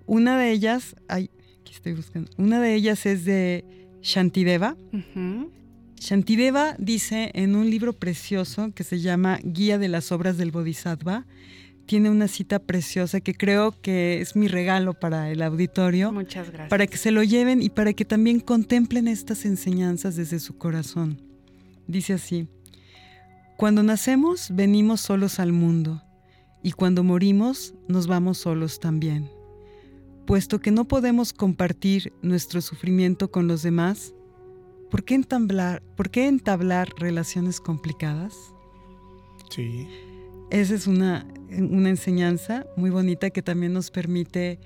Una de ellas, ay, aquí estoy buscando, una de ellas es de Shantideva. Shantideva dice en un libro precioso que se llama Guía de las Obras del Bodhisattva, tiene una cita preciosa que creo que es mi regalo para el auditorio. Muchas gracias. Para que se lo lleven y para que también contemplen estas enseñanzas desde su corazón. Dice así, cuando nacemos venimos solos al mundo y cuando morimos nos vamos solos también. Puesto que no podemos compartir nuestro sufrimiento con los demás, ¿por qué entablar, por qué entablar relaciones complicadas? Sí. Esa es una, una enseñanza muy bonita que también nos permite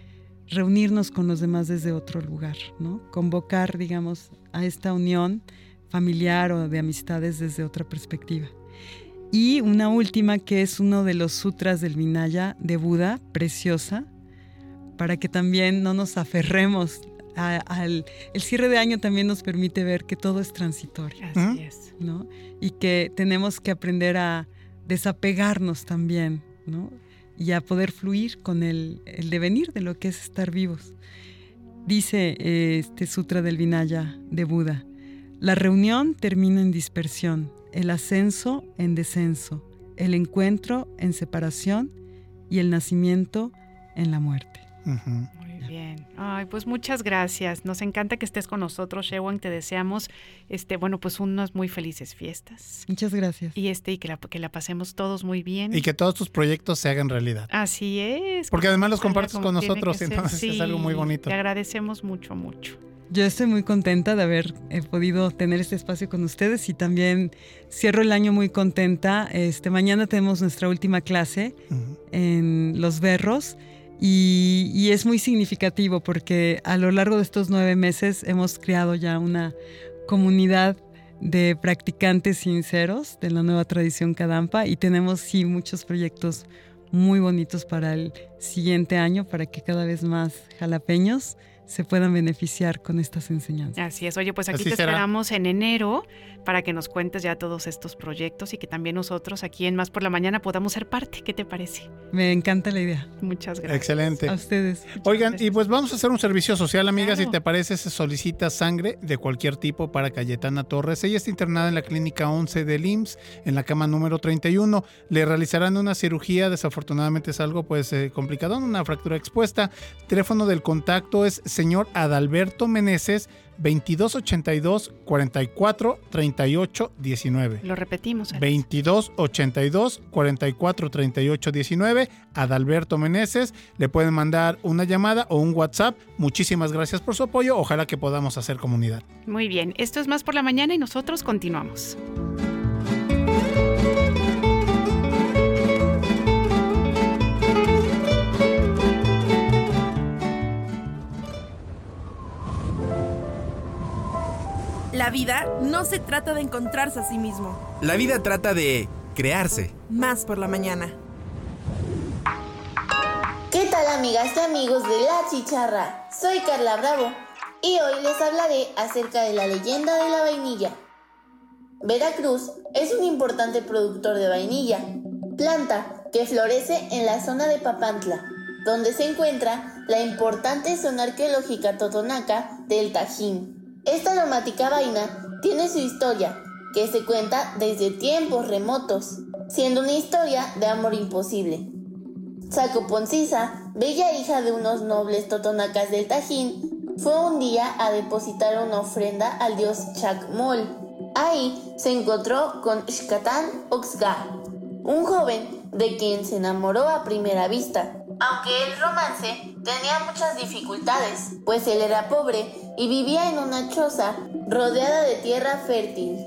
reunirnos con los demás desde otro lugar, ¿no? Convocar, digamos, a esta unión familiar o de amistades desde otra perspectiva. Y una última que es uno de los sutras del Vinaya de Buda, preciosa, para que también no nos aferremos al... El cierre de año también nos permite ver que todo es transitorio. Así es. ¿no? Y que tenemos que aprender a desapegarnos también, ¿no? Y a poder fluir con el, el devenir de lo que es estar vivos. Dice este sutra del Vinaya de Buda, la reunión termina en dispersión, el ascenso en descenso, el encuentro en separación y el nacimiento en la muerte. Bien. Ay, pues muchas gracias. Nos encanta que estés con nosotros, Shewan. Te deseamos, este, bueno, pues unas muy felices fiestas. Muchas gracias. Y este, y que la, que la pasemos todos muy bien. Y que todos tus proyectos se hagan realidad. Así es. Porque además los compartes con nosotros, entonces es algo muy bonito. Te agradecemos mucho, mucho. Yo estoy muy contenta de haber eh, podido tener este espacio con ustedes y también cierro el año muy contenta. Este, mañana tenemos nuestra última clase en Los Berros y, es muy significativo porque a lo largo de estos nueve meses hemos creado ya una comunidad de practicantes sinceros de la nueva tradición Kadampa y tenemos sí muchos proyectos muy bonitos para el siguiente año para que cada vez más jalapeños se puedan beneficiar con estas enseñanzas. Así es. Oye, pues aquí Así te será. esperamos en enero para que nos cuentes ya todos estos proyectos y que también nosotros aquí en Más por la Mañana podamos ser parte. ¿Qué te parece? Me encanta la idea. Muchas gracias. Excelente. A ustedes. Oigan, y pues vamos a hacer un servicio social, amigas. Claro. Si te parece, se solicita sangre de cualquier tipo para Cayetana Torres. Ella está internada en la clínica 11 del IMSS, en la cama número 31. Le realizarán una cirugía, desafortunadamente es algo pues eh, complicado, una fractura expuesta. Teléfono del contacto es señor Adalberto Meneses, 2282 44 38 19. Lo repetimos. Alex. 22 82 44 38 19 Adalberto Meneses. Le pueden mandar una llamada o un WhatsApp. Muchísimas gracias por su apoyo. Ojalá que podamos hacer comunidad. Muy bien. Esto es Más por la Mañana y nosotros continuamos. La vida no se trata de encontrarse a sí mismo, La vida trata de crearse. más por la mañana. ¿Qué tal amigas y amigos de La Chicharra? Soy Carla Bravo y hoy les hablaré acerca de la leyenda de la vainilla. Veracruz es un importante productor de vainilla, planta que florece en la zona de Papantla, donde se encuentra la importante zona arqueológica totonaca del Tajín. Esta aromática vaina tiene su historia, que se cuenta desde tiempos remotos, siendo una historia de amor imposible. Sacoponcisa, bella hija de unos nobles totonacas del Tajín, fue un día a depositar una ofrenda al dios Chacmol. Ahí se encontró con Xcatán Oxga, un joven de quien se enamoró a primera vista. Aunque el romance tenía muchas dificultades, pues él era pobre y vivía en una choza rodeada de tierra fértil.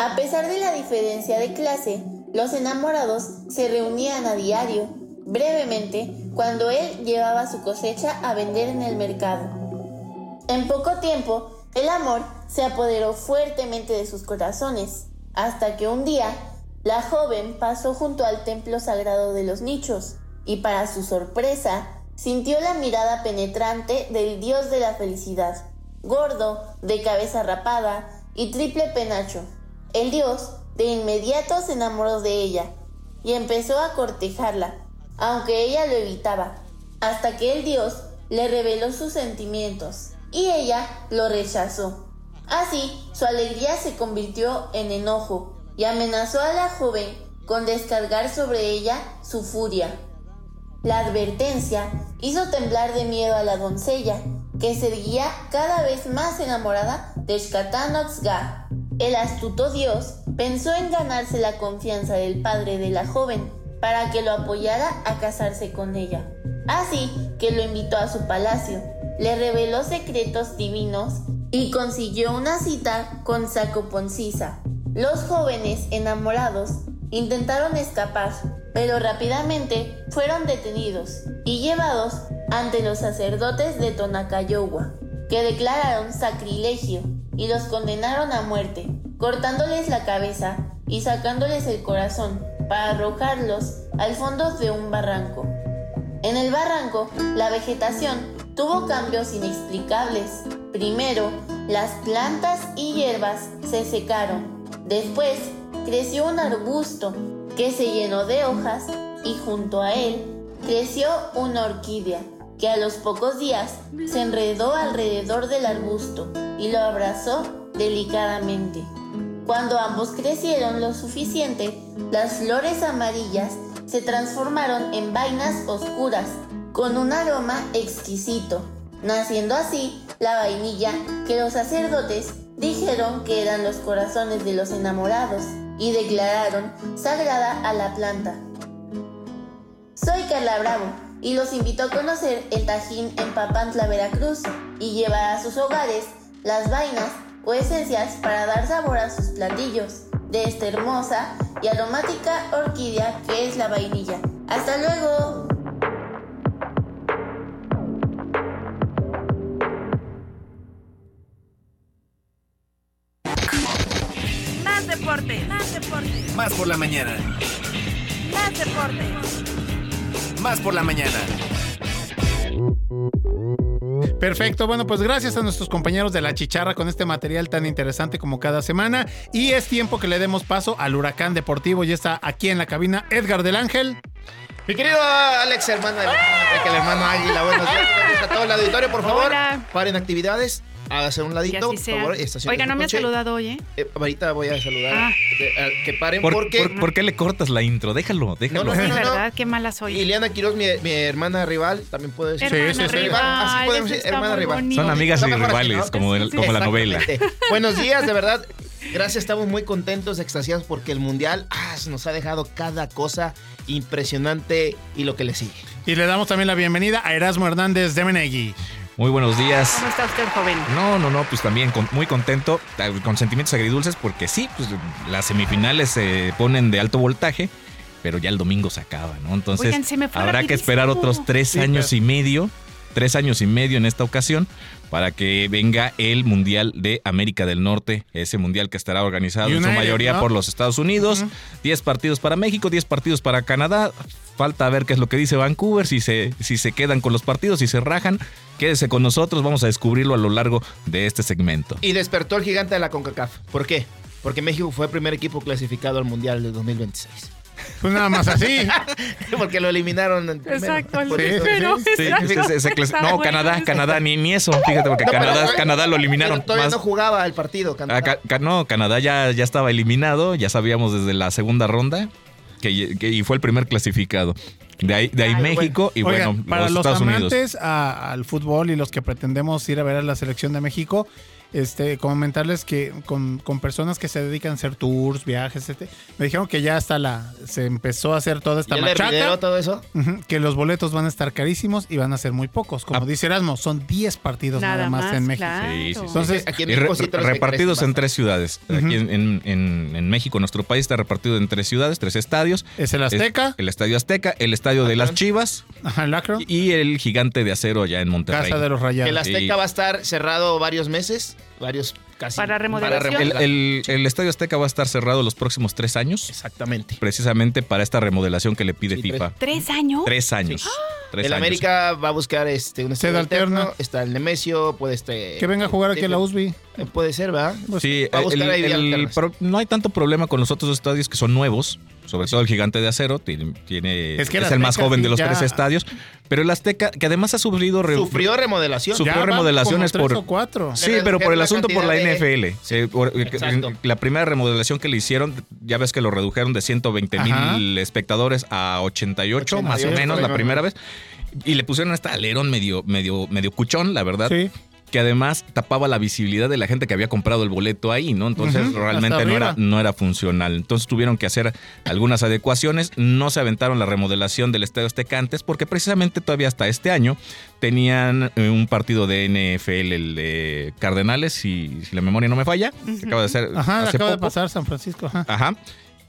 A pesar de la diferencia de clase, los enamorados se reunían a diario, brevemente, cuando él llevaba su cosecha a vender en el mercado. En poco tiempo, el amor se apoderó fuertemente de sus corazones, hasta que un día la joven pasó junto al templo sagrado de los nichos y para su sorpresa sintió la mirada penetrante del dios de la felicidad, gordo, de cabeza rapada y triple penacho. El dios de inmediato se enamoró de ella y empezó a cortejarla, aunque ella lo evitaba, hasta que el dios le reveló sus sentimientos y ella lo rechazó. Así, su alegría se convirtió en enojo y amenazó a la joven con descargar sobre ella su furia. La advertencia hizo temblar de miedo a la doncella, que seguía cada vez más enamorada de Shkatanoxga. El astuto dios pensó en ganarse la confianza del padre de la joven para que lo apoyara a casarse con ella. Así que lo invitó a su palacio, le reveló secretos divinos y consiguió una cita con Sacoponcisa. Los jóvenes enamorados intentaron escapar, pero rápidamente fueron detenidos y llevados ante los sacerdotes de Tonacayowa, que declararon sacrilegio y los condenaron a muerte, cortándoles la cabeza y sacándoles el corazón para arrojarlos al fondo de un barranco. En el barranco, la vegetación tuvo cambios inexplicables. Primero, las plantas y hierbas se secaron Después creció un arbusto que se llenó de hojas y junto a él creció una orquídea que a los pocos días se enredó alrededor del arbusto y lo abrazó delicadamente. Cuando ambos crecieron lo suficiente, las flores amarillas se transformaron en vainas oscuras con un aroma exquisito, naciendo así la vainilla que los sacerdotes dijeron que eran los corazones de los enamorados y declararon sagrada a la planta. Soy Carla Bravo y los invito a conocer el Tajín en Papantla, Veracruz y llevar a sus hogares las vainas o esencias para dar sabor a sus platillos de esta hermosa y aromática orquídea que es la vainilla. ¡Hasta luego! Por la mañana. Más deporte. Más por la mañana. Perfecto, bueno, pues gracias a nuestros compañeros de la chicharra con este material tan interesante como cada semana. Y es tiempo que le demos paso al huracán deportivo. Ya está aquí en la cabina Edgar del Ángel. Mi querido Alex, hermano del el hermano Águila, buenos días a todo el auditorio, por favor. Paren actividades hágase un ladito, por favor. Oiga, no me ha saludado hoy, ¿eh? ¿eh? Ahorita voy a saludar. Ah. que paren ¿Por, porque... Por, qué le cortas la intro? Déjalo, déjalo. No, no, no, verdad, qué mala soy. Ileana Quiroz, mi, mi, hermana rival, también puede decir. Hermana sí, sí, sí. Rival, Así podemos decir, hermana rival. Son amigas y rivales, como, como la novela. Buenos días, de verdad. Gracias, estamos muy contentos, extasiados porque el Mundial ah, nos ha dejado cada cosa impresionante y lo que le sigue. Y le damos también la bienvenida a Erasmo Hernández de Menegui. Muy buenos días. ¿Cómo está usted, joven? No, no, no, pues también muy contento, con sentimientos agridulces, porque sí, pues las semifinales se ponen de alto voltaje, pero ya el domingo se acaba, ¿no? Entonces habrá que esperar otros tres años y medio, tres años y medio en esta ocasión, para que venga el Mundial de América del Norte, ese mundial que estará organizado en su mayoría por los Estados Unidos. 10 partidos para México, 10 partidos para Canadá. Falta ver qué es lo que dice Vancouver, si se, si se quedan con los partidos, si se rajan. Quédese con nosotros, vamos a descubrirlo a lo largo de este segmento. Y despertó el gigante de la CONCACAF. ¿Por qué? Porque México fue el primer equipo clasificado al Mundial de 2026. Pues nada más así. Porque lo eliminaron. Exacto, No, Canadá, Canadá, ni, ni eso. Fíjate, porque Canadá, Canadá lo eliminaron. todavía no jugaba el partido. Canadá. Ah, no, Canadá ya, ya estaba eliminado, ya sabíamos desde la segunda ronda. Que, y fue el primer clasificado. De ahí, de ahí México y bueno, para los, Estados amantes al fútbol y los que pretendemos ir a ver a la selección de México, este, comentarles que con, con personas que se dedican a hacer tours, viajes, este, me dijeron que ya hasta la se empezó a hacer toda esta ¿Ya machaca. todo eso? Que los boletos van a estar carísimos y van a ser muy pocos. Como dice Erasmo, son 10 partidos nada, Nada más, más, en México. claro. Sí, sí, sí. Entonces, Aquí en re- México repartidos en tres ciudades. Aquí en, en- en- en México, nuestro país está repartido en tres ciudades, tres estadios. Es el Azteca. el Estadio Azteca, el Estadio de las Chivas Ajá, el Akron. y el Gigante de Acero allá en Monterrey. Casa de los Rayados. El Azteca va a estar cerrado varios meses, varios casi. Para remodelación. El, el- el Estadio Azteca va a estar cerrado los próximos tres años. Exactamente. Precisamente para esta remodelación que le pide Sí, FIFA. ¿Tres años? Tres años. Tres el años. América va a buscar este un estadio Sede alterno. alterna. Está el Nemesio, puede este. Que venga a jugar aquí a la USB. Eh, Puede ser, ¿verdad? Sí, Va a buscar el- ahí no hay tanto problema con los otros estadios que son nuevos, sobre todo el Gigante de Acero, tiene, tiene- Es que el el más joven de los ya- tres estadios, pero el Azteca, que además ha sufrido... re- Sufrió remodelación. Sufrió Ya remodelaciones como tres por... o cuatro. Sí, pero por el asunto por la de- NFL. Eh, por- la primera remodelación que le hicieron, ya ves que lo redujeron de 120 Ajá. mil espectadores a 88, más o 88, menos, la primera vez. Y le pusieron este alerón medio, medio, medio cuchón, la verdad. Sí. Que además tapaba la visibilidad de la gente que había comprado el boleto ahí, ¿no? Entonces realmente no era, no era funcional. Entonces tuvieron que hacer algunas adecuaciones. No se aventaron la remodelación del Estadio Azteca antes porque precisamente todavía hasta este año tenían eh, un partido de NFL, el de Cardenales, si, si la memoria no me falla. que acaba de ser Ajá, hace acaba de pasar San Francisco. Ajá. Ajá.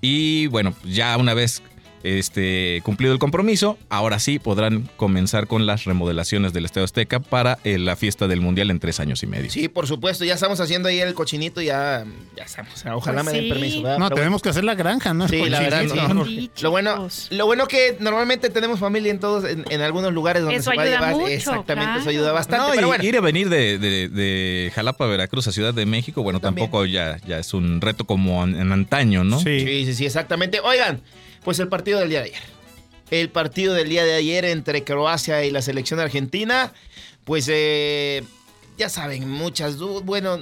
Y bueno, ya una vez este, cumplido el compromiso, ahora sí podrán comenzar con las remodelaciones del Estadio Azteca para eh, la fiesta del Mundial en tres años y medio. Sí, por supuesto, ya estamos haciendo ahí el cochinito, ya, ya estamos. Ojalá Pues me den permiso. ¿verdad? No, Pero tenemos que hacer la granja, ¿no? Sí, la verdad, sí. ¿no? Sí, Lo bueno, lo bueno que normalmente tenemos familia en todos, en, en algunos lugares donde Eso se va a ayuda llevar. mucho, Exactamente, eso claro. ayuda bastante. No, pero y bueno, ir a venir de, de- de Jalapa, Veracruz a Ciudad de México, bueno, También. tampoco ya, ya es un reto como en, en antaño, ¿no? Sí. sí, sí, sí, exactamente. Oigan, pues el partido del día de ayer. El partido del día de ayer entre Croacia y la selección argentina, pues eh, ya saben, muchas, du- bueno,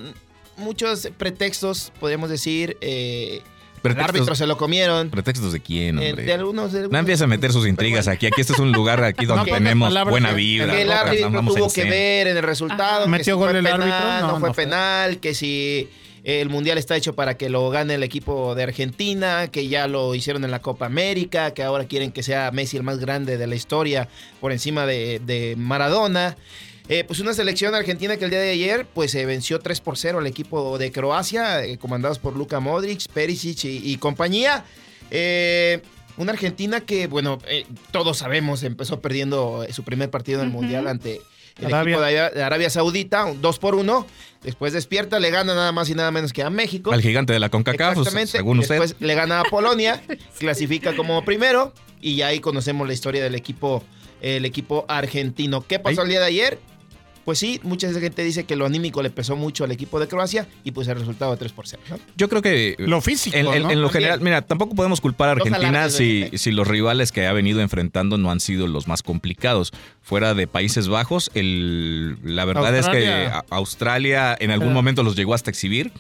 muchos pretextos, podemos decir. Eh, el árbitro se lo comieron. ¿Pretextos de quién, eh, hombre? de algunos, de no algunos- empieza a meter sus intrigas aquí. Aquí este es un lugar aquí donde pongas tenemos palabras buena vibra. que el ¿no? árbitro tuvo que ver en el resultado. que ¿Metió si gol el penal, árbitro? No, No, fue no fue. penal, que si el mundial está hecho para que lo gane el equipo de Argentina, que ya lo hicieron en la Copa América, que ahora quieren que sea Messi el más grande de la historia por encima de, de Maradona. Eh, pues una selección argentina que el día de ayer pues se venció 3 por 0 al equipo de Croacia, eh, comandados por Luka Modric, Perisic y, y compañía. Eh, una Argentina que, bueno, eh, todos sabemos, empezó perdiendo eh, su primer partido en el. Mundial ante el Arabia. equipo de Arabia, Saudita, un 2 por 1. Después despierta, le gana nada más y nada menos que a México. Al gigante de la CONCACAF, pues, Exactamente. según usted. Después le gana a Polonia, clasifica como primero y ya ahí conocemos la historia del equipo, el equipo argentino. ¿Qué pasó el día de ayer? Pues sí, mucha gente dice que lo anímico le pesó mucho al equipo de Croacia y pues el resultado de 3 por 0. ¿no? Yo creo que Lo físico, En, en- ¿no? en lo general, mira, tampoco podemos culpar a Argentina si, los rivales que ha venido enfrentando no han sido los más complicados. Fuera de Países Bajos, el, la verdad es que Australia. en algún momento los llegó hasta exhibir.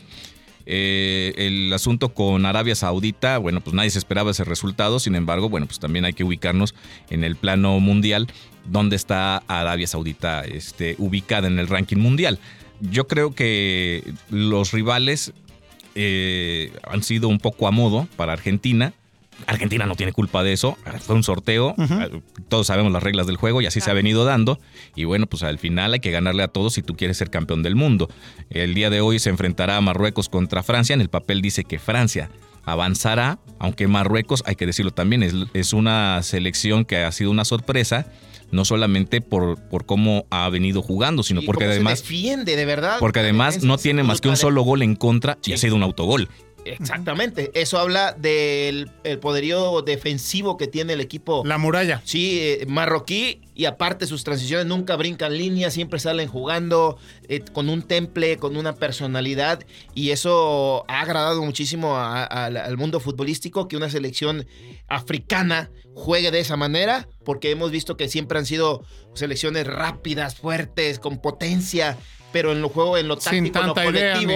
Eh, el asunto con Arabia Saudita, bueno, pues nadie se esperaba ese resultado, sin embargo, bueno, pues también hay que ubicarnos en el plano mundial, donde está Arabia Saudita este, ubicada en el ranking mundial. Yo creo que los rivales eh, han sido un poco a modo para Argentina. Argentina no tiene culpa de eso. Fue un sorteo. Ujú. Todos sabemos las reglas del juego y así se ha venido dando. Y bueno, pues al final hay que ganarle a todos si tú quieres ser campeón del mundo. El día de hoy se enfrentará a Marruecos contra Francia. En el papel dice que Francia avanzará, aunque Marruecos, hay que decirlo también, es, es una selección que ha sido una sorpresa. No solamente por, por cómo ha venido jugando, sino Y porque cómo se además defiende de verdad. porque además no tiene más que un solo gol en contra y ha sido un autogol. Exactamente. Eso habla del el poderío defensivo que tiene el equipo. La muralla. Sí, eh, marroquí y aparte sus transiciones nunca brincan líneas, siempre salen jugando eh, con un temple, con una personalidad y eso ha agradado muchísimo a- a- al mundo futbolístico que una selección africana juegue de esa manera porque hemos visto que siempre han sido selecciones rápidas, fuertes, con potencia. Pero en lo juego, en lo táctico, en lo colectivo,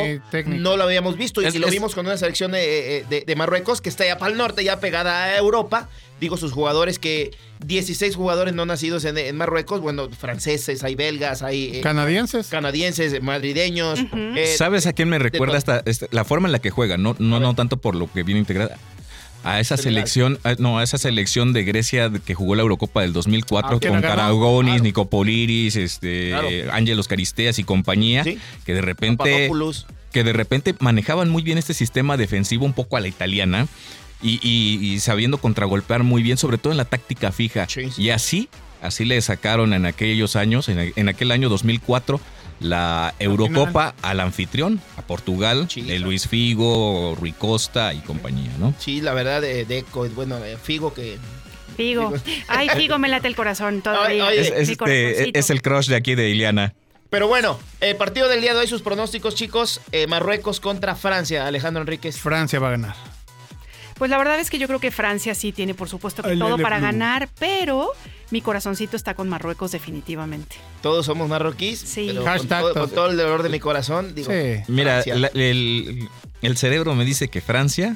no lo habíamos visto. Y Es- lo es- vimos con una selección eh, eh, de, de Marruecos que está ya para el norte, ya pegada a Europa. digo, sus jugadores que 16 jugadores no nacidos en, Marruecos, bueno, franceses, hay belgas, hay... Eh, canadienses. Canadienses, madrileños. Eh, ¿Sabes a quién me recuerda esta, la forma en la que juega? No, no, no tanto por lo que viene integrada. A esa selección, no, a esa selección de Grecia que jugó la Eurocopa del 2004 ah, con Karagonis, Nicopoliris, este, Ángelos Caristeas y compañía, que de repente que de repente manejaban muy bien este sistema defensivo un poco a la italiana y, sabiendo contragolpear muy bien, sobre todo en la táctica fija. Y así, así le sacaron en aquellos años, en, aquel año 2004, la Eurocopa al anfitrión, a Portugal, de Luis Figo, Rui Costa y compañía, ¿no? Sí, la verdad, de Deco, bueno, Figo que Figo. Ay, Figo, me late el corazón todavía. Este, es, el crush de aquí de Iliana. Pero bueno, el partido del día de hoy, sus pronósticos, chicos. Eh, Marruecos contra Francia. Alejandro Enríquez. Francia va a ganar. Pues la verdad es que yo creo que Francia sí tiene, por supuesto, que todo para ganar, pero mi corazoncito está con Marruecos definitivamente. Todos somos marroquíes. Sí. con, todo, el dolor de mi corazón, digo. Sí. Mira, el, cerebro me dice que Francia,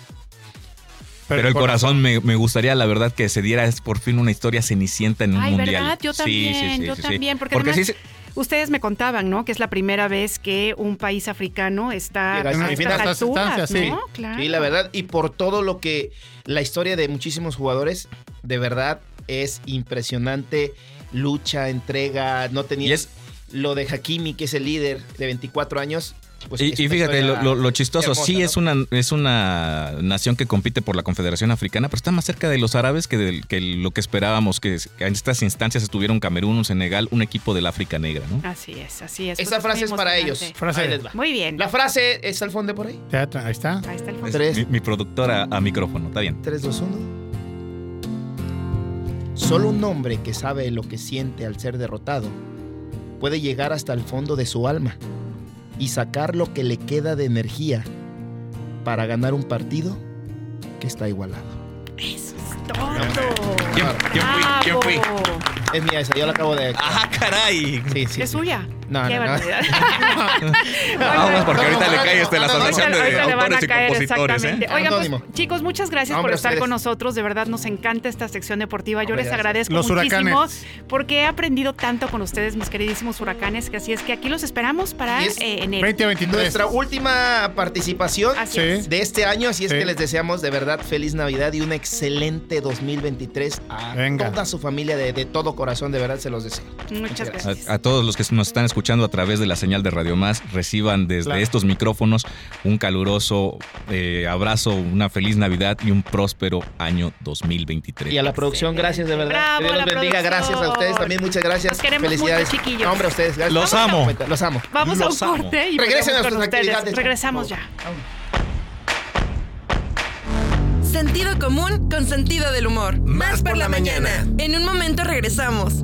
pero, el corazón, me, gustaría, la verdad, que se diera por fin una historia cenicienta en un Ay, mundial. ¿verdad? Yo también, sí, sí, yo también. Porque, porque además, Ustedes me contaban, ¿no? Que es la primera vez que un país africano está en estas alturas, sí. Claro. Sí, la verdad. Y por todo lo que la historia de muchísimos jugadores, de verdad, es impresionante. Lucha, entrega, no tenía... lo de Hakimi, que es el líder de 24 años, pues y, fíjate, lo, chistoso, sí es una es una nación que compite por la Confederación Africana, pero está más cerca de los árabes que, que lo que esperábamos, que, en estas instancias estuvieron Camerún, un Senegal, un equipo del África Negra, ¿no? Así es, así es. Esa frase es para ellos. Frase. Muy bien. La frase es al fondo por ahí. Ahí está. Ahí está el fondo. Mi, productora a micrófono, está bien. 3, 2, 1. Solo un hombre que sabe lo que siente al ser derrotado puede llegar hasta el fondo de su alma y sacar lo que le queda de energía para ganar un partido que está igualado. Eso es todo. ¿Quién, fui? ¿Quién fui? Es mía esa, yo la acabo de. ¡Ah, caray! Sí, sí. ¿Es suya? No, Qué no, no. Vamos, porque ahorita le cae este la asociación de ahorita autores y caer, compositores. ¿eh? Oigan, pues, chicos, muchas gracias por estar con nosotros. De verdad, nos encanta esta sección deportiva. Yo les agradezco los muchísimo huracanes. porque he aprendido tanto con ustedes, mis queridísimos huracanes, que así es que aquí los esperamos para eh, enero. 2023. Nuestra última participación de este año, así es que les deseamos de verdad feliz Navidad y un excelente 2023 a toda su familia de, todo corazón, de verdad se los deseo. Muchas, gracias. A, todos los que nos están escuchando a través de la señal de Radio Más, reciban desde estos micrófonos un caluroso eh, abrazo, una feliz Navidad y un próspero año 2023. Y a la producción, gracias de verdad. que Dios los bendiga, gracias a ustedes también, muchas gracias. Felicidades. Mucho, chiquillos. hombre, a ustedes, gracias. Los amo. Los amo. Vamos a un corte y regresen a sus actividades. Regresamos ya. Sentido común con sentido del humor. Más, por, la, mañana. En un momento regresamos.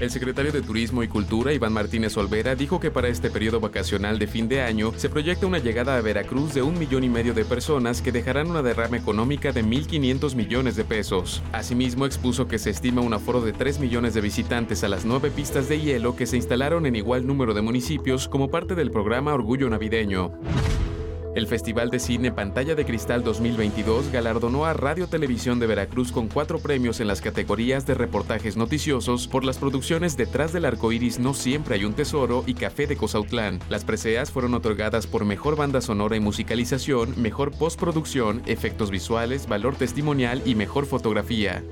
El secretario de Turismo y Cultura, Iván Martínez Olvera, dijo que para este periodo vacacional de fin de año se proyecta una llegada a Veracruz de un millón y medio de personas que dejarán una derrama económica de 1.500 millones de pesos. Asimismo, expuso que se estima un aforo de 3 millones de visitantes a las nueve pistas de hielo que se instalaron en igual número de municipios como parte del programa Orgullo Navideño. El Festival de Cine Pantalla de Cristal 2022 galardonó a Radio Televisión de Veracruz con cuatro premios en las categorías de reportajes noticiosos por las producciones Detrás del Arco Iris No Siempre Hay un Tesoro y Café de Cosautlán. Las preseas fueron otorgadas por Mejor Banda Sonora y Musicalización, Mejor Postproducción, Efectos Visuales, Valor Testimonial y Mejor Fotografía.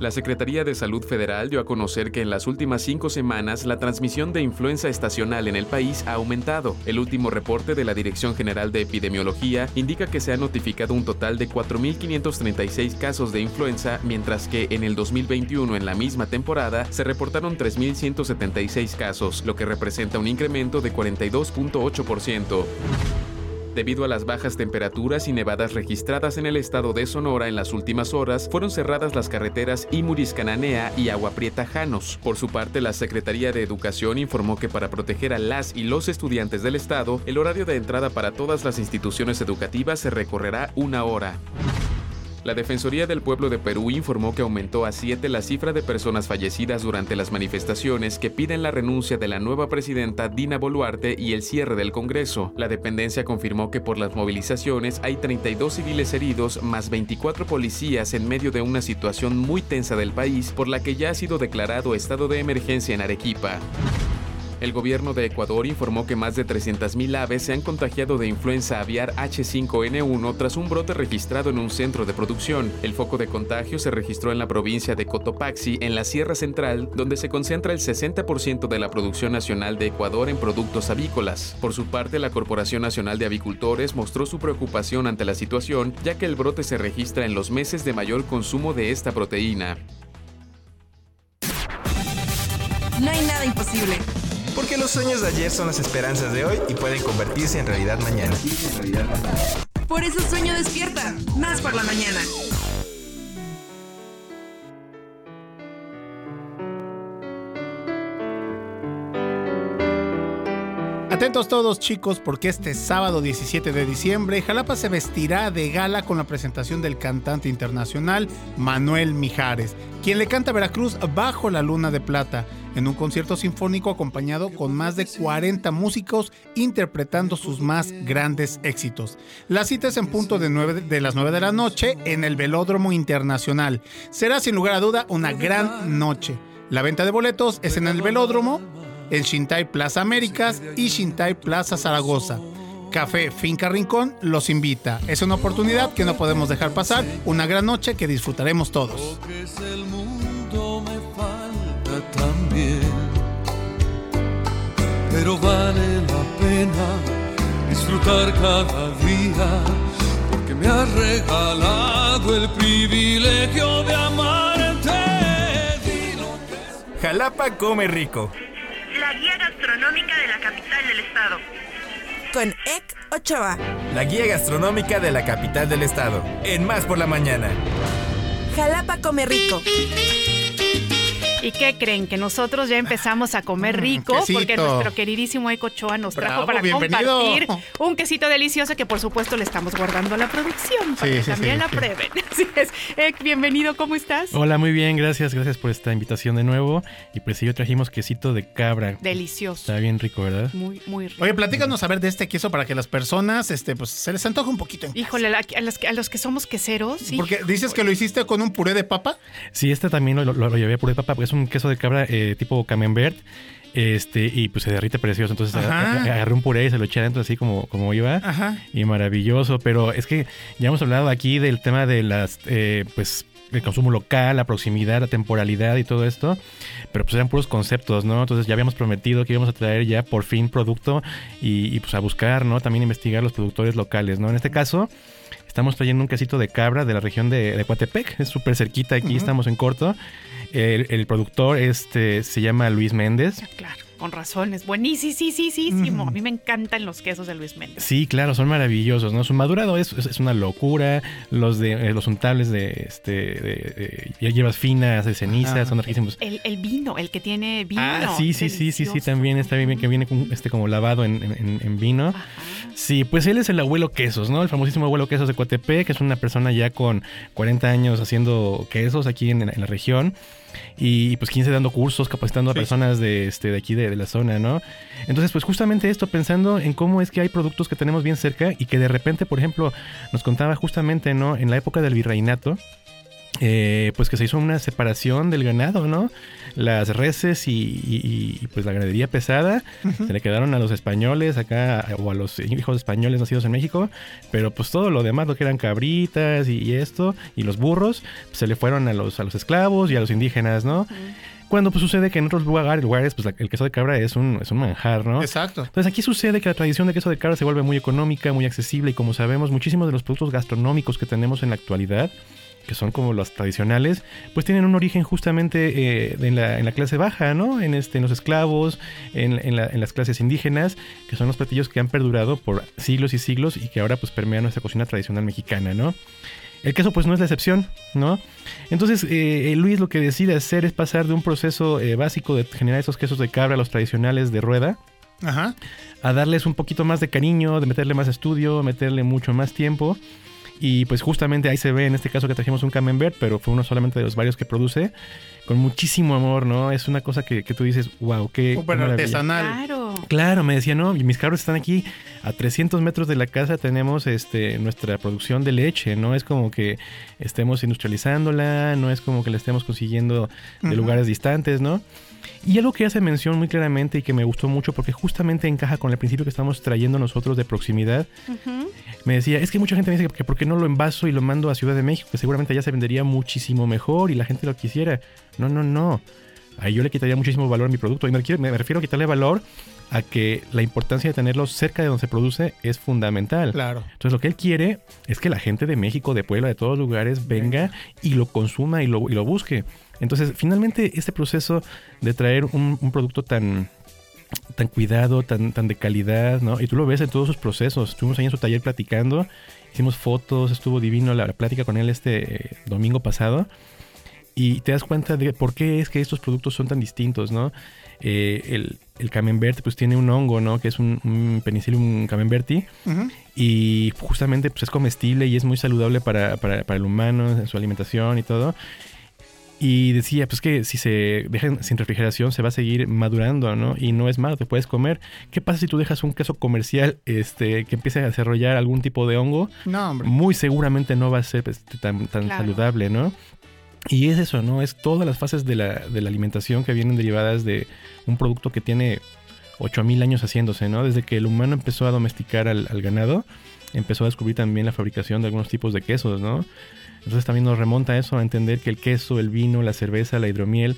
La Secretaría de Salud Federal dio a conocer que en las últimas cinco semanas la transmisión de influenza estacional en el país ha aumentado. El último reporte de la Dirección General de Epidemiología indica que se ha notificado un total de 4.536 casos de influenza, mientras que en el 2021, en la misma temporada, se reportaron 3.176 casos, lo que representa un incremento de 42.8%. Debido a las bajas temperaturas y nevadas registradas en el estado de Sonora en las últimas horas, fueron cerradas las carreteras Imuris-Cananea y Agua Prieta-Janos. Por su parte, la Secretaría de Educación informó que para proteger a las y los estudiantes del estado, el horario de entrada para todas las instituciones educativas se recorrerá una hora. La Defensoría del Pueblo de Perú informó que aumentó a siete la cifra de personas fallecidas durante las manifestaciones que piden la renuncia de la nueva presidenta Dina Boluarte y el cierre del Congreso. La dependencia confirmó que por las movilizaciones hay 32 civiles heridos más 24 policías en medio de una situación muy tensa del país por la que ya ha sido declarado estado de emergencia en Arequipa. El gobierno de Ecuador informó que más de 300.000 aves se han contagiado de influenza aviar H5N1 tras un brote registrado en un centro de producción. El foco de contagio se registró en la provincia de Cotopaxi, en la Sierra Central, donde se concentra el 60% de la producción nacional de Ecuador en productos avícolas. Por su parte, la Corporación Nacional de Avicultores mostró su preocupación ante la situación, ya que el brote se registra en los meses de mayor consumo de esta proteína. No hay nada imposible. Porque los sueños de ayer son las esperanzas de hoy y pueden convertirse en realidad mañana. Por eso sueño despierta, más por la mañana. Atentos todos chicos porque este sábado 17 de diciembre Jalapa se vestirá de gala con la presentación del cantante internacional Manuel Mijares, quien le canta a Veracruz bajo la luna de plata en un concierto sinfónico acompañado con más de 40 músicos interpretando sus más grandes éxitos. La cita es en punto de, de las 9 de la noche en el Velódromo Internacional. Será sin lugar a duda una gran noche. La venta de boletos es en el Velódromo en Shintai Plaza Américas y Shintai Plaza Zaragoza. Café Finca Rincón los invita. Es una oportunidad que no podemos dejar pasar, una gran noche que disfrutaremos todos. Pero vale la pena disfrutar cada día, porque me has regalado el privilegio de amarte. Jalapa come rico la guía gastronómica de la capital del estado. Con Ek Ochoa. La guía gastronómica de la capital del estado. En Más por la Mañana. Jalapa come rico. ¿Y qué creen? Que nosotros ya empezamos a comer mm, rico porque nuestro queridísimo Eco Choa nos trajo para compartir un quesito delicioso que por supuesto le estamos guardando a la producción para que también la prueben. Así es. bienvenido, ¿cómo estás? Hola, muy bien, gracias, gracias por esta invitación de nuevo. Y pues sí, yo trajimos quesito de cabra. Delicioso. Está bien rico, ¿verdad? Muy, muy rico. Oye, platícanos a ver de este queso para que las personas, este, pues se les antoje un poquito. Híjole, a, los, a, los, que somos queseros, sí. Porque dices que lo hiciste con un puré de papa. Sí, este también lo, lo, llevé a puré de papa, porque es un queso de cabra eh, tipo camembert. Este, y pues se derrite precioso. Entonces agarré un puré y se lo eché adentro así como, como iba. Y maravilloso. Pero es que ya hemos hablado aquí del tema de las, eh, pues, el consumo local, la proximidad, la temporalidad y todo esto. Pero pues eran puros conceptos, ¿no? Entonces ya habíamos prometido que íbamos a traer ya por fin producto y, pues a buscar, ¿no? También investigar los productores locales, ¿no? En este caso estamos trayendo un quesito de cabra de la región de, de Coatepec. Es súper cerquita aquí, estamos en corto. El, productor este, se llama Luis Méndez. Claro, con razón, es buenísimo, sí, sí, sí, sí, A mí me encantan los quesos de Luis Méndez. Sí, claro, son maravillosos, ¿no? Su madurado es, es, una locura. Los de eh, los untables de este de, de, hierbas finas, de ceniza, son riquísimos. El, el, vino, el que tiene vino. Ah, sí, sí, sí, sí, sí, también está bien que viene este como lavado en, en, en vino. Sí, pues él es el abuelo quesos, ¿no? El famosísimo abuelo quesos de Coatepec, que es una persona ya con 40 años haciendo quesos aquí en, en la región y pues 15 dando cursos, capacitando a personas de, este, de aquí, de, la zona, ¿no? Entonces, pues justamente esto, pensando en cómo es que hay productos que tenemos bien cerca y que de repente, por ejemplo, nos contaba justamente, ¿no? En la época del virreinato, eh, pues que se hizo una separación del ganado, ¿no? Las reses y, pues la ganadería pesada se le quedaron a los españoles acá o a los hijos españoles nacidos en México, pero pues todo lo demás, lo que eran cabritas y, esto y los burros, pues, se le fueron a los, a los esclavos y a los indígenas, ¿no? Cuando pues, sucede que en otros lugares, lugares pues, el queso de cabra es un, es un manjar, ¿no? Exacto. Entonces aquí sucede que la tradición de queso de cabra se vuelve muy económica, muy accesible y como sabemos, muchísimos de los productos gastronómicos que tenemos en la actualidad que son como los tradicionales, pues tienen un origen justamente eh, en, la, clase baja, ¿no? En, este, en los esclavos, en, en, las clases indígenas, que son los platillos que han perdurado por siglos y siglos y que ahora pues permean nuestra cocina tradicional mexicana, ¿no? El queso pues no es la excepción, ¿no? Entonces eh, Luis lo que decide hacer es pasar de un proceso eh, básico de generar esos quesos de cabra, los tradicionales de rueda, a darles un poquito más de cariño, de meterle más estudio, meterle mucho más tiempo y pues justamente ahí se ve en este caso que trajimos un camembert, pero fue uno solamente de los varios que produce, con muchísimo amor, ¿no? Es una cosa que, tú dices, wow, qué... Súper artesanal. Claro. Claro, me decía, no, mis cabros están aquí a 300 metros de la casa, tenemos este, nuestra producción de leche, ¿no? Es como que estemos industrializándola, no es como que la estemos consiguiendo de lugares distantes, ¿no? Y algo que hace mención muy claramente y que me gustó mucho porque justamente encaja con el principio que estamos trayendo nosotros de proximidad, me decía, es que mucha gente me dice que por qué no lo envaso y lo mando a Ciudad de México, que seguramente allá se vendería muchísimo mejor y la gente lo quisiera. No, no, no. Ahí yo le quitaría muchísimo valor a mi producto. Y me, me refiero a quitarle valor a que la importancia de tenerlo cerca de donde se produce es fundamental. Claro. Entonces lo que él quiere es que la gente de México, de Puebla, de todos lugares venga y lo consuma y lo, y lo busque. Entonces, finalmente, este proceso de traer un, producto tan, tan cuidado, tan, tan de calidad, ¿no? Y tú lo ves en todos sus procesos. Estuvimos ahí en su taller platicando, hicimos fotos, estuvo divino la, plática con él este eh, domingo pasado. Y te das cuenta de por qué es que estos productos son tan distintos, ¿no? Eh, el, el camembert pues tiene un hongo, ¿no? Que es un, un penicillium camemberti. Y justamente pues es comestible y es muy saludable para, para, para el humano en su alimentación y todo. Y decía, pues que si se dejan sin refrigeración se va a seguir madurando, ¿no? Y no es malo, te puedes comer. ¿Qué pasa si tú dejas un queso comercial este, que empiece a desarrollar algún tipo de hongo? No, hombre. Muy seguramente no va a ser este, tan, tan saludable, ¿no? Y es eso, ¿no? Es todas las fases de la, de la alimentación que vienen derivadas de un producto que tiene 8000 años haciéndose, ¿no? Desde que el humano empezó a domesticar al, al ganado, empezó a descubrir también la fabricación de algunos tipos de quesos, ¿no? Entonces también nos remonta eso a entender que el queso, el vino, la cerveza, la hidromiel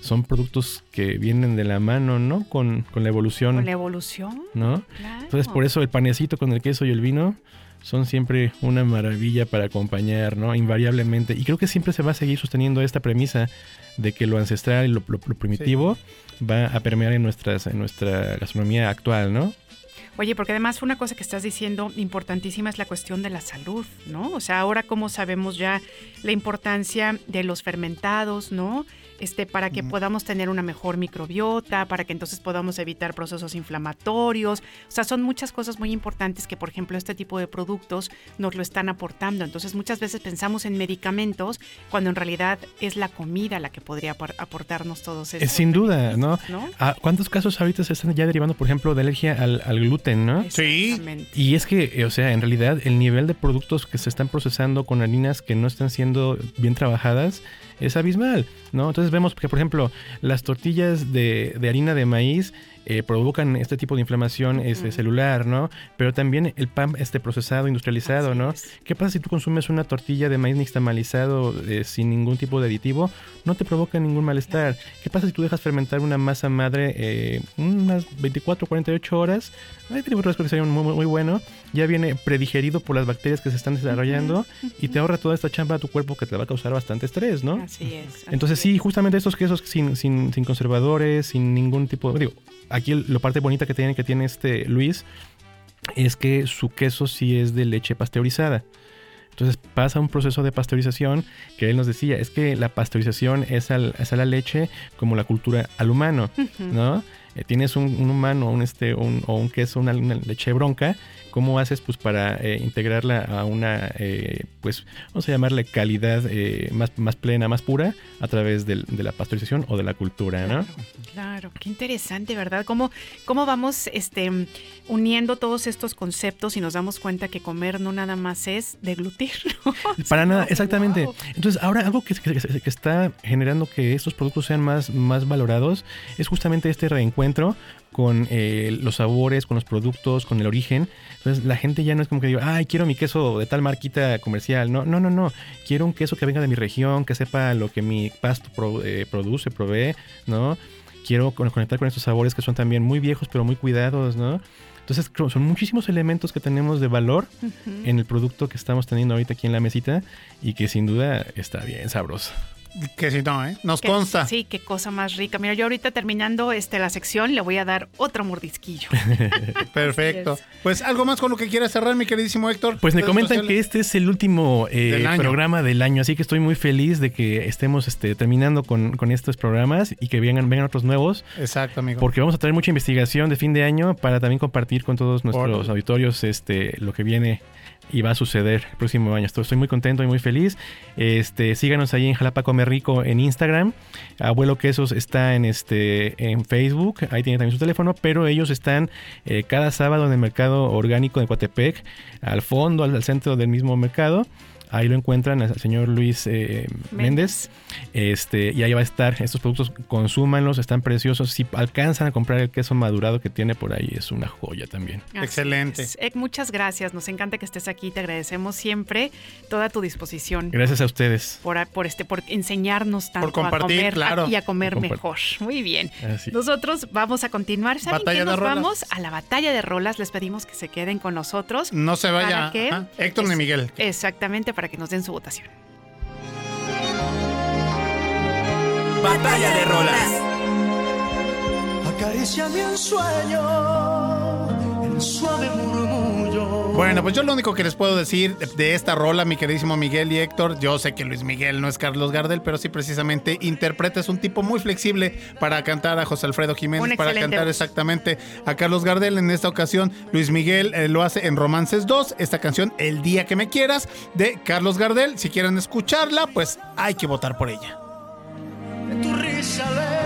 son productos que vienen de la mano, ¿no? Con, la evolución. Con la evolución. ¿No? Entonces por eso el panecito con el queso y el vino son siempre una maravilla para acompañar, ¿no? Invariablemente. Y creo que siempre se va a seguir sosteniendo esta premisa de que lo ancestral y lo, primitivo va a permear en, nuestras, en nuestra gastronomía actual, ¿no? Oye, porque además una cosa que estás diciendo importantísima es la cuestión de la salud, ¿no? O sea, ahora como sabemos ya la importancia de los fermentados, ¿no? Este, para que podamos tener una mejor microbiota, para que entonces podamos evitar procesos inflamatorios. O sea, son muchas cosas muy importantes que, por ejemplo, este tipo de productos nos lo están aportando. Entonces, muchas veces pensamos en medicamentos cuando en realidad es la comida la que podría aportarnos todos estos. Sin duda, ¿no? Ah, ¿Cuántos casos ahorita se están ya derivando, por ejemplo, de alergia al, al gluten, ¿no? Sí. Y es que, eh, o sea, en realidad el nivel de productos que se están procesando con harinas que no están siendo bien trabajadas es abismal, ¿no? Entonces vemos que, por ejemplo, las tortillas de, de harina de maíz eh, provocan este tipo de inflamación este, celular, ¿no? Pero también el pan este procesado, industrializado, ¿no? ¿Qué pasa si tú consumes una tortilla de maíz nixtamalizado eh, sin ningún tipo de aditivo? No te provoca ningún malestar. ¿Qué pasa si tú dejas fermentar una masa madre eh, unas 24 48 horas? Hay tiene un muy, muy bueno. Ya viene predigerido por las bacterias que se están desarrollando y te ahorra toda esta chamba a tu cuerpo que te va a causar bastante estrés, ¿no? Así es. Entonces sí, justamente estos quesos sin, sin, sin conservadores, sin ningún tipo... Digo, aquí lo parte bonita que tiene, que tiene este Luis es que su queso sí es de leche pasteurizada. Entonces pasa un proceso de pasteurización que él nos decía, es que la pasteurización es, al, es a la leche como la cultura al humano, ¿no? Eh, tienes un, humano un este, un, o un queso, una, una leche bronca, ¿Cómo haces pues para eh, integrarla a una, eh, pues vamos a llamarle calidad eh, más, más plena, más pura a través de la pasteurización o de la cultura, ¿no? Claro, qué interesante, ¿verdad? ¿Cómo, cómo vamos este, uniendo todos estos conceptos y nos damos cuenta que comer no nada más es deglutir. Para nada, exactamente. Entonces, ahora algo que, que, está generando que estos productos sean más, más valorados es justamente este reencuentro encuentro con eh, los sabores, con los productos, con el origen. Entonces la gente ya no es como que digo, ay, quiero mi queso de tal marquita comercial. No, no, no, no. Quiero un queso que venga de mi región, que sepa lo que mi pasto eh, produce, provee, ¿no? Quiero conectar con estos sabores que son también muy viejos, pero muy cuidados, ¿no? Entonces son muchísimos elementos que tenemos de valor en el producto que estamos teniendo ahorita aquí en la mesita y que sin duda está bien sabroso. Que si no, ¿eh? Nos consta. Sí, qué cosa más rica. Mira, yo ahorita terminando este, la sección le voy a dar otro mordisquillo. Perfecto. Pues algo más con lo que quieras cerrar, mi queridísimo Héctor. Pues me comentan que este es el último eh, programa del año, así que estoy muy feliz de que estemos este, terminando con, estos programas y que vengan, vengan otros nuevos. Exacto, amigo. Porque vamos a traer mucha investigación de fin de año para también compartir con todos nuestros auditorios este, lo que viene y va a suceder el próximo año. Estoy, muy contento y muy feliz. Este, síganos ahí en Jalapa Comer Rico en Instagram. Abuelo Quesos está en este en Facebook, ahí tiene también su teléfono, pero ellos están eh, cada sábado en el mercado orgánico de Coatepec, al fondo, al centro del mismo mercado. Ahí lo encuentran al señor Luis eh, Méndez. Este, y ahí va a estar. Estos productos, consúmanlos, están preciosos. Si alcanzan a comprar el queso madurado que tiene por ahí, es una joya también. Excelente. muchas gracias. Nos encanta que estés aquí. Te agradecemos siempre toda tu disposición. Gracias a ustedes. Por, por este, por enseñarnos tanto a comer y a comer mejor. Muy bien. Nosotros vamos a continuar. ¿Saben qué? Nos vamos a la batalla de rolas. Les pedimos que se queden con nosotros. No se vaya. Héctor ni Miguel. Exactamente para que nos den su votación. Batalla de rolas. Acaricia mi sueño, el suave murmullo. Bueno, pues yo lo único que les puedo decir de esta rola, mi queridísimo Miguel y Héctor, yo sé que Luis Miguel no es Carlos Gardel, pero sí precisamente interpreta, es un tipo muy flexible para cantar a José Alfredo Jiménez, para cantar exactamente a Carlos Gardel. En esta ocasión, Luis Miguel eh, lo hace en Romances 2, esta canción El día que me quieras, de Carlos Gardel. Si quieren escucharla, pues hay que votar por ella. Tu risa leve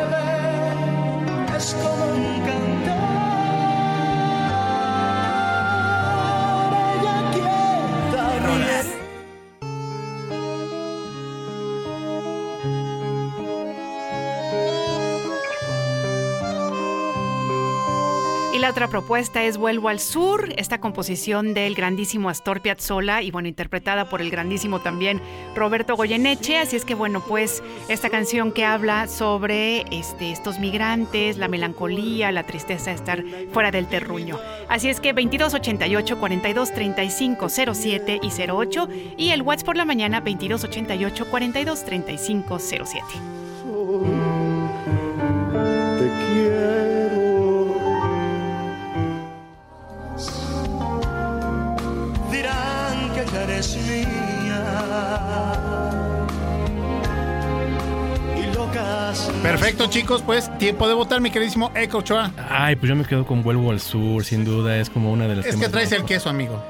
otra propuesta es Vuelvo al Sur, esta composición del grandísimo Astor Piazzolla y bueno, interpretada por el grandísimo también Roberto Goyeneche. Así es que bueno, pues esta canción que habla sobre este, estos migrantes, la melancolía, la tristeza de estar fuera del terruño. Así es que 2288 42 35 07 y 08 y el WhatsApp por la mañana 2288 42 35 07. Te quiero Perfecto, chicos, pues tiempo de votar, mi queridísimo Eco Ochoa. Ay, pues yo me quedo con Vuelvo al Sur, sin duda, es como una de las Es que traes el queso, amigo.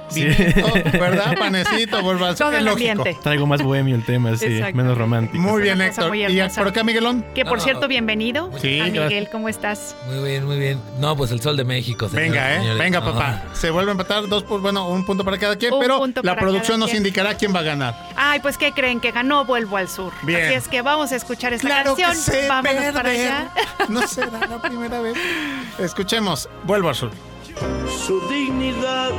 ¿verdad? Panecito, vuelvo al sur. Es lógico. Traigo más bohemio el tema, sí, menos romántico. Muy bien, Héctor. ¿Y por acá, Miguelón? Que por cierto, bienvenido. Sí, a Miguel, ¿cómo estás? Muy bien, muy bien. No, pues el sol de México. Venga, eh. Venga, papá. Se vuelve a empatar dos, bueno, un punto para cada quien, pero la producción nos indicará quién va a ganar. Ay, pues ¿qué creen? Que ganó Vuelvo al Sur. Bien. Así es que vamos a escuchar esta claro canción. Que sé Vámonos para allá. No será la primera vez. Escuchemos Vuelvo al Sur. Su dignidad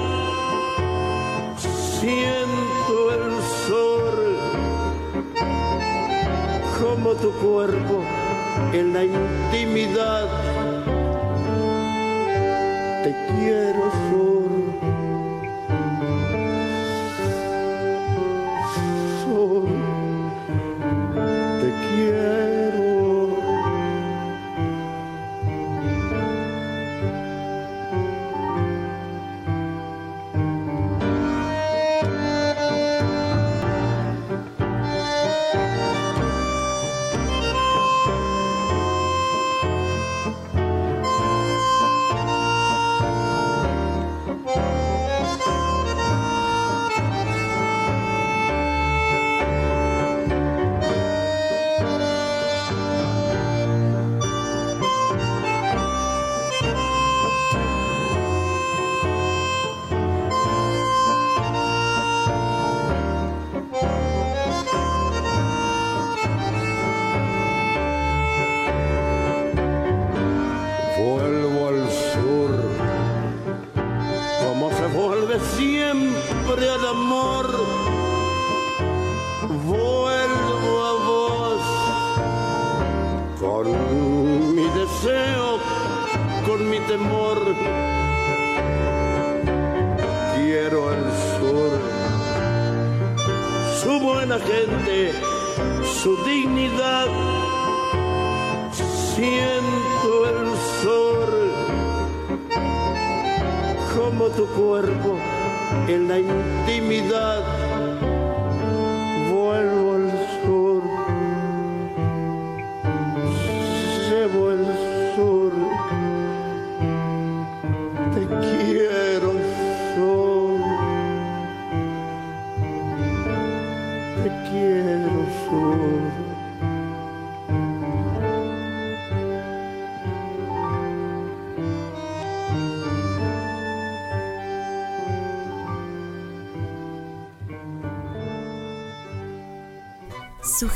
siento el sol como tu cuerpo en la intimidad te quiero sol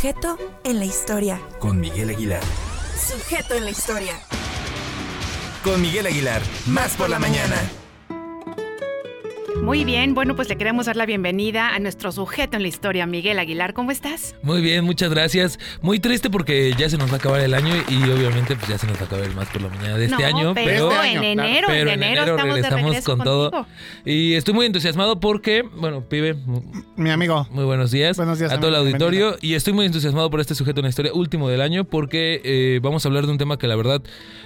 Sujeto en la historia. Con Miguel Aguilar. Sujeto en la historia. Con Miguel Aguilar. Más por la mañana. Muy bien, bueno, pues le queremos dar la bienvenida a nuestro sujeto en la historia, Miguel Aguilar. ¿Cómo estás? Muy bien, muchas gracias. Muy triste porque ya se nos va a acabar el año y obviamente pues ya se nos va a acabar el más por la mañana de este año. Pero, pero en enero, en enero, estamos regresamos de con contigo. todo. Y estoy muy entusiasmado porque, bueno, pibe, mi amigo. Muy buenos días. Buenos días a todo el auditorio. bienvenido. Y estoy muy entusiasmado por este sujeto en la historia último del año porque eh, vamos a hablar de un tema que la verdad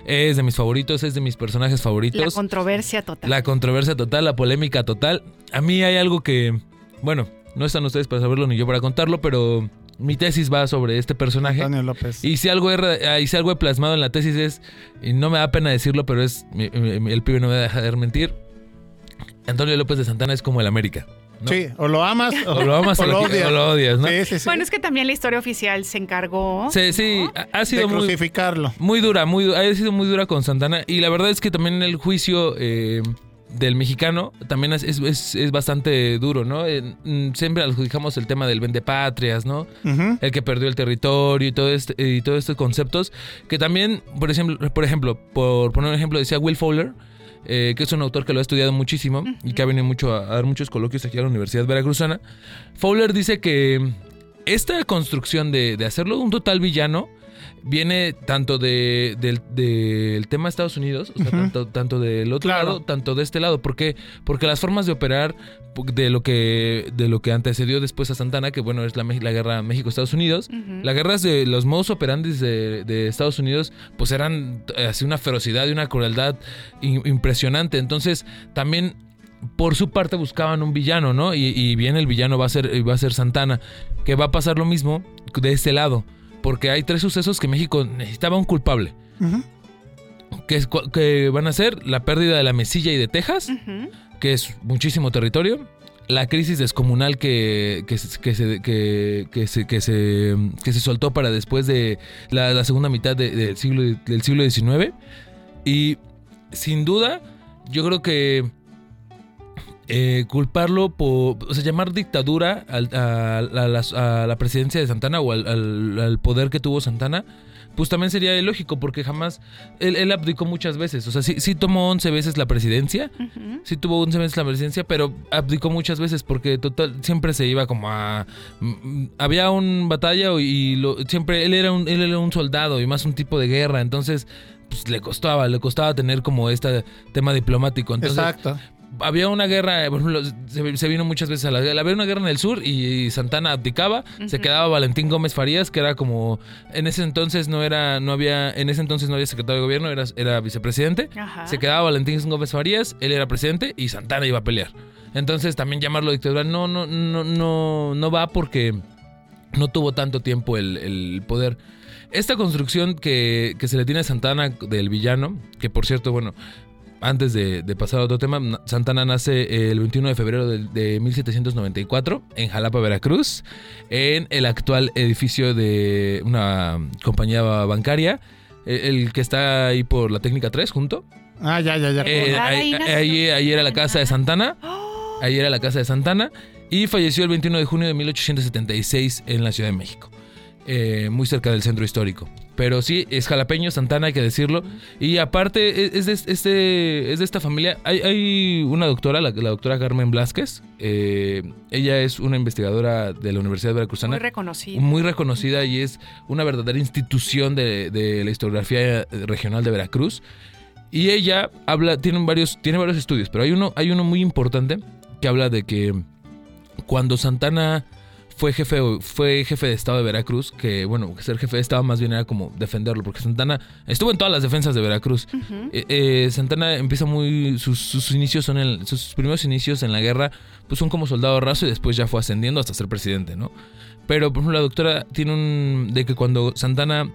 es de mis favoritos, es de mis personajes La favoritos. controversia total. La controversia total, la polémica total. A mí hay algo que, bueno, no están ustedes para saberlo ni yo para contarlo, pero mi tesis va sobre este personaje. Antonio López. Y si algo he, y si algo he plasmado en la tesis es, y no me da pena decirlo, pero es, mi- mi- el pibe no me va a dejar mentir, Antonio López de Santana es como el América. ¿no? Sí, o lo amas o, O lo amas o lo- o lo odias, ¿no? Sí, sí, sí. Bueno, es que también la historia oficial se encargó. Sí, sí, ha- ha sido de muy, crucificarlo. muy dura, muy, ha sido muy dura con Santana. Y la verdad es que también el juicio eh, del mexicano también es, es- es- bastante duro, ¿no? Eh, mm, siempre adjudicamos el tema del vendepatrias, ¿no? Ujú. El que perdió el territorio y todo este, y todos estos conceptos. Que también, por ejemplo, por ejemplo, por poner un ejemplo, decía Will Fowler. eh, que es un autor que lo ha estudiado muchísimo y que ha venido mucho a, a dar muchos coloquios aquí a la Universidad Veracruzana. Fowler dice que esta construcción de, de hacerlo un total villano viene tanto de, del, del tema de Estados Unidos, o sea, tanto, tanto del otro Claro. lado, tanto de este lado. ¿Por qué? Porque las formas de operar de lo que, de lo que antecedió después a Santana, que bueno, es la, la guerra México-Estados Unidos, las guerras de los modus operandis de, de Estados Unidos, pues eran así una ferocidad y una crueldad in- impresionante. Entonces, también por su parte buscaban un villano, ¿no? Y, y bien el villano va a ser va a ser Santana, que va a pasar lo mismo de este lado, porque hay tres sucesos que México necesitaba un culpable, que, es cu- que van a ser la pérdida de la Mesilla y de Texas, que es muchísimo territorio, la crisis descomunal que, que, se- que, se, que, que se, que, se, que se soltó para después de la, la segunda mitad de- del, siglo, del siglo XIX. Y sin duda, yo creo que eh, culparlo por, o sea, llamar dictadura al- a, a las- a la presidencia de Santana o al, al- al poder que tuvo Santana, pues también sería ilógico porque jamás, él, él abdicó muchas veces, o sea, sí, sí tomó 11 veces la presidencia, sí tuvo 11 veces la presidencia, pero abdicó muchas veces porque total siempre se iba como a mm, había un batalla y lo, siempre él era un él era un soldado y más un tipo de guerra, entonces pues le costaba, le costaba tener como este tema diplomático, entonces Exacto. Había una guerra, por ejemplo, se, se vino muchas veces a la había una guerra en el sur y Santana abdicaba, se quedaba Valentín Gómez Farías, que era como en ese entonces no era no había en ese entonces no había secretario de gobierno, era, era vicepresidente. Ajá. Se quedaba Valentín Gómez Farías, él era presidente y Santana iba a pelear. Entonces también llamarlo dictadura no no no no no va porque no tuvo tanto tiempo el, el poder. Esta construcción que, que se le tiene a Santana del villano, que por cierto, bueno, antes de, de pasar a otro tema, na- Santana nace el 21 de febrero de, de 1794 en Jalapa, Veracruz, en el actual edificio de una compañía bancaria, eh, el que está ahí por la técnica 3 junto. Ah, ya, ya, ya. Eh, Ah, ahí, ahí- ahí era la casa de Santana. Ahí era la casa de Santana. Y falleció el 21 de junio de 1876 en la Ciudad de México. eh, muy cerca del centro histórico. Pero sí, es jalapeño, Santana, hay que decirlo. Y aparte, e, es de, este, es de esta familia. Hay, una doctora, la, doctora Carmen Blasquez. Eh, ella es una investigadora de la Universidad de Veracruzana. Muy reconocida. Muy reconocida y es una verdadera institución de, la historiografía regional de Veracruz. Y ella habla, tiene varios, tiene varios estudios, pero hay uno, hay uno muy importante que habla de que cuando Santana fue jefe, fue jefe de Estado de Veracruz, que bueno, ser jefe de Estado más bien era como defenderlo, porque Santana estuvo en todas las defensas de Veracruz. Eh, eh, Santana empieza muy, sus, inicios son, sus primeros inicios en la guerra, pues son como soldado raso y después ya fue ascendiendo hasta ser presidente, ¿no? Pero, por ejemplo, la doctora tiene un, de que cuando Santana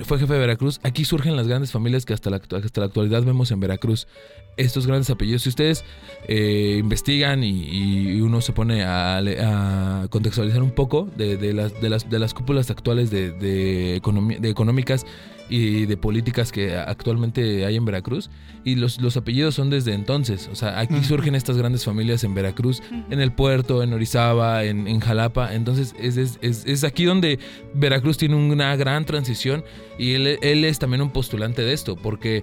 fue jefe de Veracruz, aquí surgen las grandes familias que hasta la, hasta la actualidad vemos en Veracruz estos grandes apellidos. Si ustedes eh, investigan y, uno se pone a, contextualizar un poco de, las, de, las, de las cúpulas actuales de, de, de económicas y de políticas que actualmente hay en Veracruz, y los, los apellidos son desde entonces. O sea, aquí surgen estas grandes familias en Veracruz, en el puerto, en Orizaba, en, Jalapa. Entonces es, es, es, aquí donde Veracruz tiene una gran transición y él, él es también un postulante de esto, porque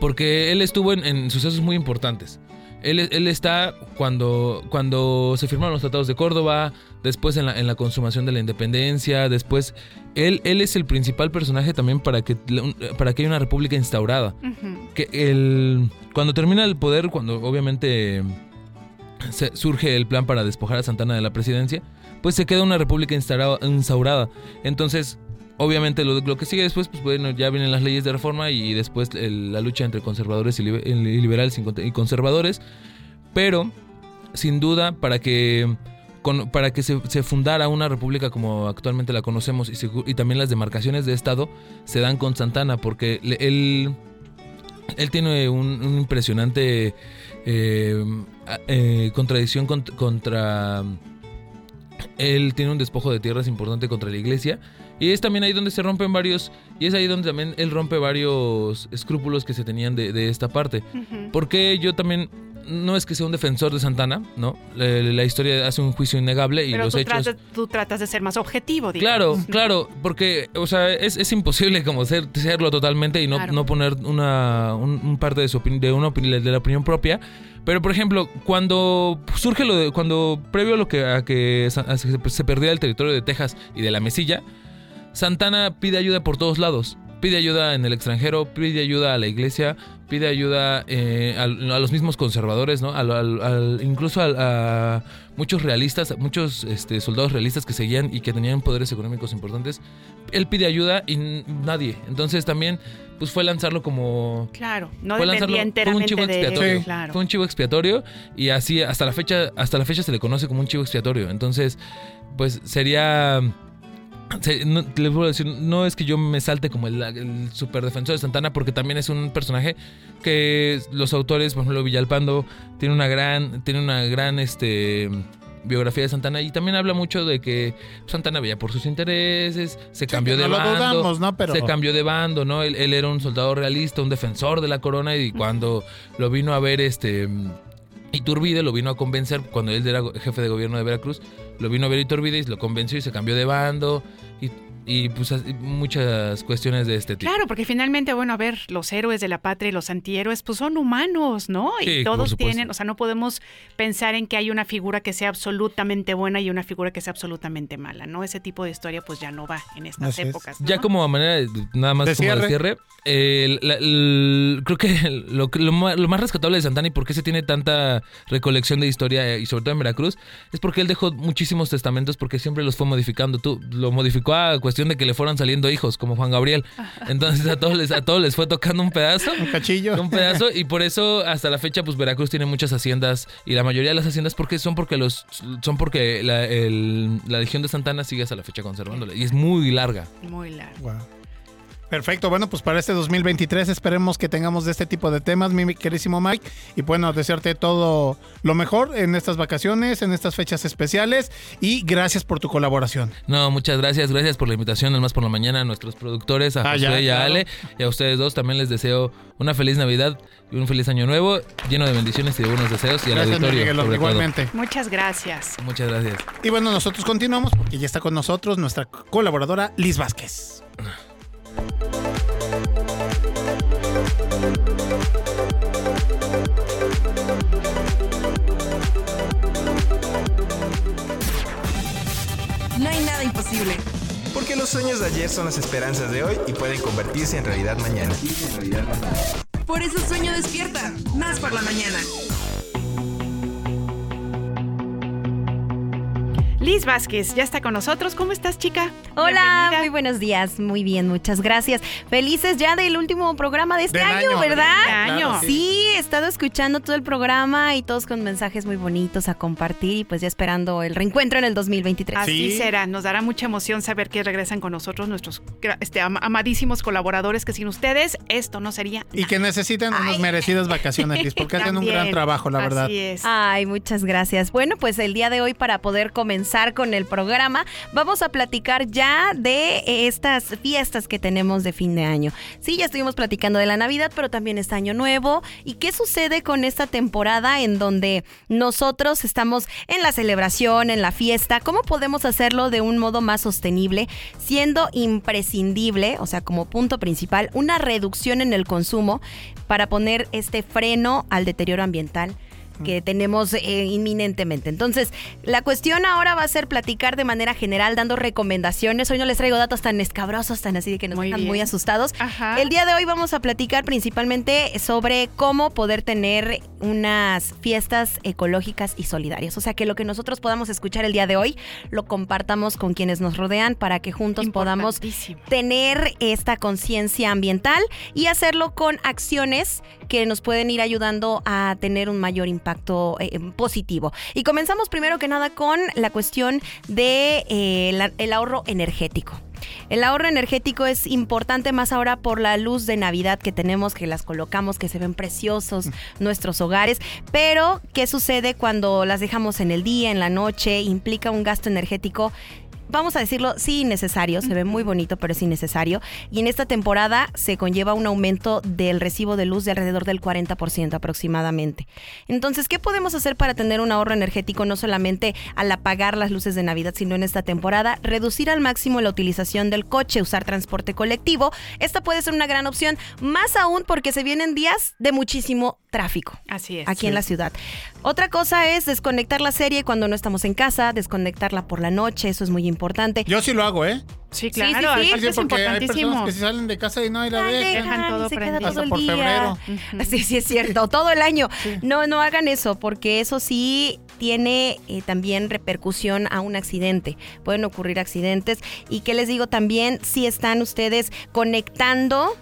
porque él estuvo en, sucesos muy importantes. Él, está cuando, cuando se firmaron los tratados de Córdoba, después en la, consumación de la independencia, después él, él es el principal personaje también para que, para que haya una república instaurada. que el, cuando termina el poder, cuando obviamente surge el plan para despojar a Santana de la presidencia, pues se queda una república instaurada. Entonces Obviamente lo, lo, que sigue después, pues bueno, ya vienen las leyes de reforma y después la lucha entre conservadores y, liberales y conservadores. Pero, sin duda, para que, para que se, fundara una república como actualmente la conocemos y, también las demarcaciones de Estado se dan con Santana, porque él, él tiene un, impresionante eh, eh, contradicción contra... Él tiene un despojo de tierras importante contra la iglesia y es también ahí donde se rompen varios, y es ahí donde también él rompe varios escrúpulos que se tenían de, esta parte. Porque yo también, no es que sea un defensor de Santana, ¿no? La, historia hace un juicio innegable y los tú hechos... Tratas, tú tratas de ser más objetivo, digamos. Claro, claro, porque, o sea, es, imposible como ser, serlo totalmente y no, no poner una un, parte de, su de, una, de la opinión propia. Pero, por ejemplo, cuando surge lo de. Cuando previo a lo que, a que se perdiera el territorio de Texas y de la Mesilla, Santana pide ayuda por todos lados. Pide ayuda en el extranjero, pide ayuda a la iglesia, pide ayuda eh, a, los mismos conservadores, ¿no? incluso a, muchos realistas, muchos este, soldados realistas que seguían y que tenían poderes económicos importantes. Él pide ayuda y nadie. Entonces también pues fue lanzarlo como claro no fue enteramente fue un chivo expiatorio fue un chivo expiatorio y así hasta la fecha hasta la fecha se le conoce como un chivo expiatorio entonces pues sería no, les puedo decir, no es que yo me salte como el, el super defensor de Santana, porque también es un personaje que los autores, por ejemplo, Villalpando, tiene una gran, tiene una gran este, biografía de Santana y también habla mucho de que Santana veía por sus intereses, se cambió de bando, se cambió de bando, ¿no? Él, él, era un soldado realista, un defensor de la corona y cuando lo vino a ver este Iturbide lo vino a convencer cuando él era jefe de gobierno de Veracruz, lo vino a ver Iturbide y lo convenció y se cambió de bando y y pues muchas cuestiones de este tipo. Claro, porque finalmente, bueno, a ver, los héroes de la patria y los antihéroes, pues son humanos, ¿no? y todos tienen, o sea, no podemos pensar en que hay una figura que sea absolutamente buena y una figura que sea absolutamente mala, ¿no? Ese tipo de historia pues ya no va en estas épocas. Ya como manera, de, nada más como de cierre, creo que lo, lo, más rescatable de Santana y por qué se tiene tanta recolección de historia y sobre todo en Veracruz es porque él dejó muchísimos testamentos porque siempre los fue modificando. Tú lo modificó a cuestión de que le fueran saliendo hijos, como Juan Gabriel. Entonces a todos les, a todos les fue tocando un pedazo. Un cachillo. Un pedazo. Y por eso hasta la fecha, pues Veracruz tiene muchas haciendas. Y la mayoría de las haciendas porque son porque los son porque la, la Legión de Santana sigue hasta la fecha conservándola. Y es muy larga. Muy larga. Perfecto, bueno, pues para este 2023 esperemos que tengamos de este tipo de temas, mi querísimo Mike. Y bueno, desearte todo lo mejor en estas vacaciones, en estas fechas especiales. Y gracias por tu colaboración. No, muchas gracias. Gracias por la invitación, al más por la mañana, a nuestros productores, a ah, José y a Ale. Y a ustedes dos también les deseo una feliz Navidad y un feliz año nuevo, lleno de bendiciones y de buenos deseos. Y al auditorio. igualmente. Muchas gracias. Muchas gracias. Y bueno, nosotros continuamos porque ya está con nosotros nuestra colaboradora Liz Vázquez. No hay nada imposible. Porque los sueños de ayer son las esperanzas de hoy y pueden convertirse en realidad mañana. Por eso sueño despierta, más por la mañana. Liz Vázquez ya está con nosotros. ¿Cómo estás, chica? Hola, muy buenos días. Muy bien, muchas gracias. Felices ya del último programa de este año, ¿verdad? año. Sí, he estado escuchando todo el programa y todos con mensajes muy bonitos a compartir y pues ya esperando el reencuentro en el 2023. Así será. Nos dará mucha emoción saber que regresan con nosotros nuestros este, amadísimos colaboradores que sin ustedes esto no sería. Y que necesitan unas merecidas vacaciones, Liz, porque hacen un gran trabajo, la verdad. Así es. Ay, muchas gracias. Bueno, pues el día de hoy para poder comenzar con el programa, vamos a platicar ya de estas fiestas que tenemos de fin de año. Sí, ya estuvimos platicando de la Navidad, pero también es Año Nuevo. ¿Y qué sucede con esta temporada en donde nosotros estamos en la celebración, en la fiesta? ¿Cómo podemos hacerlo de un modo más sostenible, siendo imprescindible, o sea, como punto principal, una reducción en el consumo para poner este freno al deterioro ambiental? Que tenemos eh, inminentemente. Entonces, la cuestión ahora va a ser platicar de manera general, dando recomendaciones. Hoy no les traigo datos tan escabrosos, tan así de que nos están muy asustados. El día de hoy vamos a platicar principalmente sobre cómo poder tener unas fiestas ecológicas y solidarias. O sea, que lo que nosotros podamos escuchar el día de hoy lo compartamos con quienes nos rodean para que juntos podamos tener esta conciencia ambiental y hacerlo con acciones que nos pueden ir ayudando a tener un mayor impacto eh, positivo. Y comenzamos primero que nada con la cuestión de eh, el ahorro energético. El ahorro energético es importante más ahora por la luz de Navidad que tenemos, que las colocamos, que se ven preciosos mm. nuestros hogares. Pero, ¿qué sucede cuando las dejamos en el día, en la noche? Implica un gasto energético vamos a decirlo, sí innecesario, se ve muy bonito, pero es innecesario. Y en esta temporada se conlleva un aumento del recibo de luz de alrededor del 40% aproximadamente. Entonces, ¿qué podemos hacer para tener un ahorro energético no solamente al apagar las luces de Navidad, sino en esta temporada? Reducir al máximo la utilización del coche, usar transporte colectivo. Esta puede ser una gran opción, más aún porque se vienen días de muchísimo tráfico. Así es. Aquí en la ciudad. Otra cosa es desconectar la serie cuando no estamos en casa, desconectarla por la noche, eso es muy importante. Yo sí lo hago, ¿eh? Sí, claro, sí, sí, es porque hay personas que se salen de casa y no hay la dejan, todo prendido. Hasta por febrero. Sí, sí es cierto, todo el año. No, no hagan eso, porque eso sí tiene eh, también repercusión a un accidente. Pueden ocurrir accidentes. Y que les digo también, si están ustedes conectando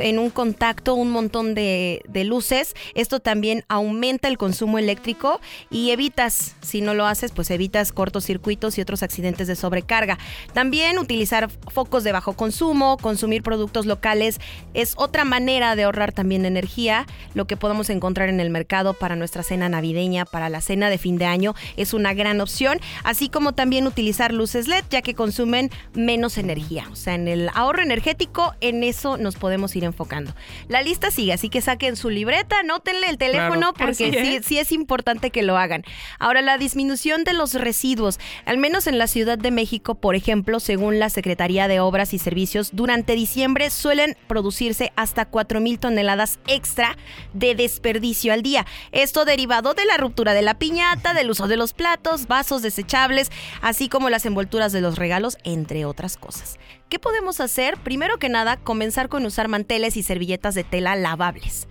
en un contacto un montón de, luces. Esto también aumenta el consumo eléctrico y evitas, si no lo haces, pues evitas cortocircuitos y otros accidentes de sobrecarga. También utilizar focos de bajo consumo, consumir productos locales es otra manera de ahorrar también energía. Lo que podemos encontrar en el mercado para nuestra cena navideña, para la cena de fin de año, es una gran opción. Así como también utilizar luces LED, ya que consumen menos energía. O sea, en el ahorro energético, en eso nos podemos ir enfocando. La lista sigue, así que saquen su libreta, anótenle el teléfono porque sí, sí es importante que lo hagan. Ahora, la disminución de los residuos, al menos en la Ciudad de México, por ejemplo, según la Secretaría de Obras y Servicios, durante diciembre suelen producirse hasta 4 mil toneladas extra de desperdicio al día. Esto derivado de la ruptura de la piñata, del uso de los platos, vasos desechables, así como las envolturas de los regalos, entre otras cosas. ¿Qué podemos hacer? Primero que nada, comenzar con usar manteles y servilletas de tela lavables.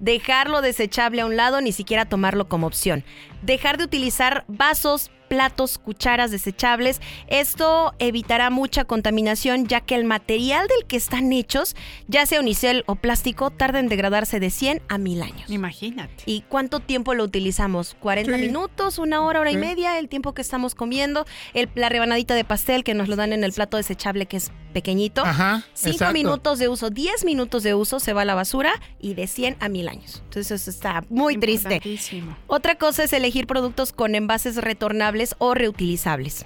Dejarlo desechable a un lado, ni siquiera tomarlo como opción. Dejar de utilizar vasos, platos, cucharas desechables. Esto evitará mucha contaminación ya que el material del que están hechos, ya sea unicel o plástico, tarda en degradarse de 100 a 1000 años. Imagínate. ¿Y cuánto tiempo lo utilizamos? ¿40 minutos? ¿Una hora, hora y media? El tiempo que estamos comiendo. El, la rebanadita de pastel que nos lo dan en el plato desechable que es pequeñito. Ajá. 5 minutos de uso, 10 minutos de uso se va a la basura y de 100 a 1000 años. Entonces eso está muy triste. Otra cosa es elegir productos con envases retornables o reutilizables.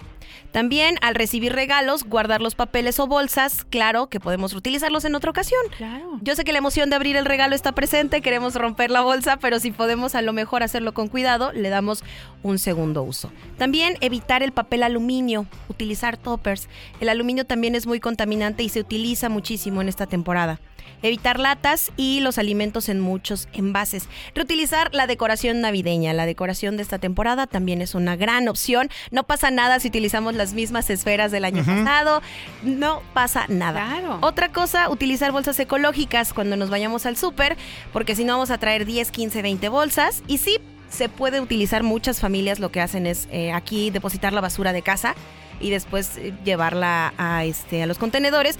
También al recibir regalos, guardar los papeles o bolsas, claro que podemos utilizarlos en otra ocasión. Claro. Yo sé que la emoción de abrir el regalo está presente, queremos romper la bolsa, pero si podemos a lo mejor hacerlo con cuidado, le damos un segundo uso. También evitar el papel aluminio, utilizar toppers. El aluminio también es muy contaminante y se utiliza muchísimo en esta temporada evitar latas y los alimentos en muchos envases. Reutilizar la decoración navideña. La decoración de esta temporada también es una gran opción. No pasa nada si utilizamos las mismas esferas del año pasado. No pasa nada. Otra cosa, utilizar bolsas ecológicas cuando nos vayamos al súper, porque si no vamos a traer 10, 15, 20 bolsas. Y sí, se puede utilizar. Muchas familias lo que hacen es eh, aquí depositar la basura de casa y después eh, llevarla a, este, a los contenedores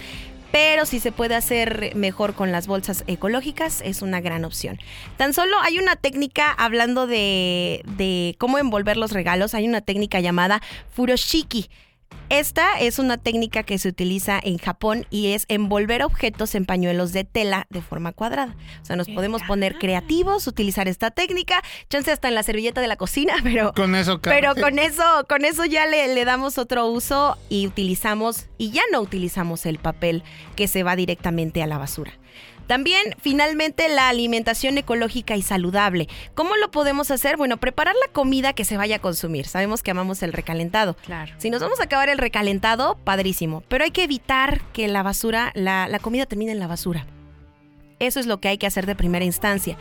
pero si se puede hacer mejor con las bolsas ecológicas, es una gran opción. Tan solo hay una técnica, hablando de, cómo envolver los regalos, hay una técnica llamada furoshiki esta es una técnica que se utiliza en Japón y es envolver objetos en pañuelos de tela de forma cuadrada. O sea, nos podemos poner creativos, utilizar esta técnica, chance hasta en la servilleta de la cocina, pero con eso, pero con eso, con eso ya le, le damos otro uso y utilizamos y ya no utilizamos el papel que se va directamente a la basura. También, finalmente, la alimentación ecológica y saludable. ¿Cómo lo podemos hacer? Bueno, preparar la comida que se vaya a consumir. Sabemos que amamos el recalentado. Claro. Si nos vamos a acabar el recalentado, padrísimo. Pero hay que evitar que la basura, la, la comida termine en la basura. Eso es lo que hay que hacer de primera instancia.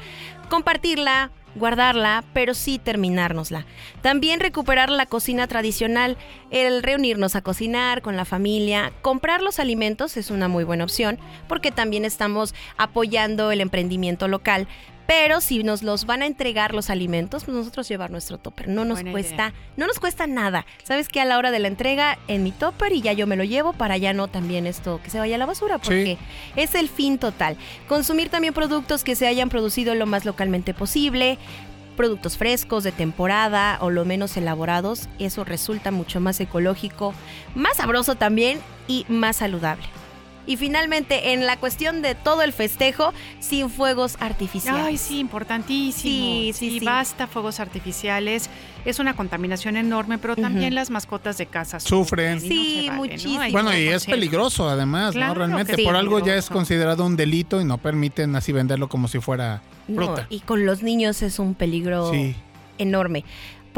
Compartirla, guardarla, pero sí terminárnosla. También recuperar la cocina tradicional, el reunirnos a cocinar con la familia, comprar los alimentos es una muy buena opción porque también estamos apoyando el emprendimiento local, pero si nos los van a entregar los alimentos, pues nosotros llevar nuestro topper. No nos cuesta, no nos cuesta nada. Sabes que a la hora de la entrega en mi topper y ya yo me lo llevo para ya no también esto que se vaya a la basura, porque es el fin total. Consumir también productos que se hayan producido lo más localmente posible productos frescos de temporada o lo menos elaborados, eso resulta mucho más ecológico, más sabroso también y más saludable. Y finalmente, en la cuestión de todo el festejo, sin fuegos artificiales. Ay, sí, importantísimo. Sí, sí, sí. Basta fuegos artificiales. Es una contaminación enorme, pero también las mascotas de casa sufren. Sí, muchísimo. Bueno, y es peligroso además, ¿no? Realmente, por algo ya es considerado un delito y no permiten así venderlo como si fuera fruta. y con los niños es un peligro enorme.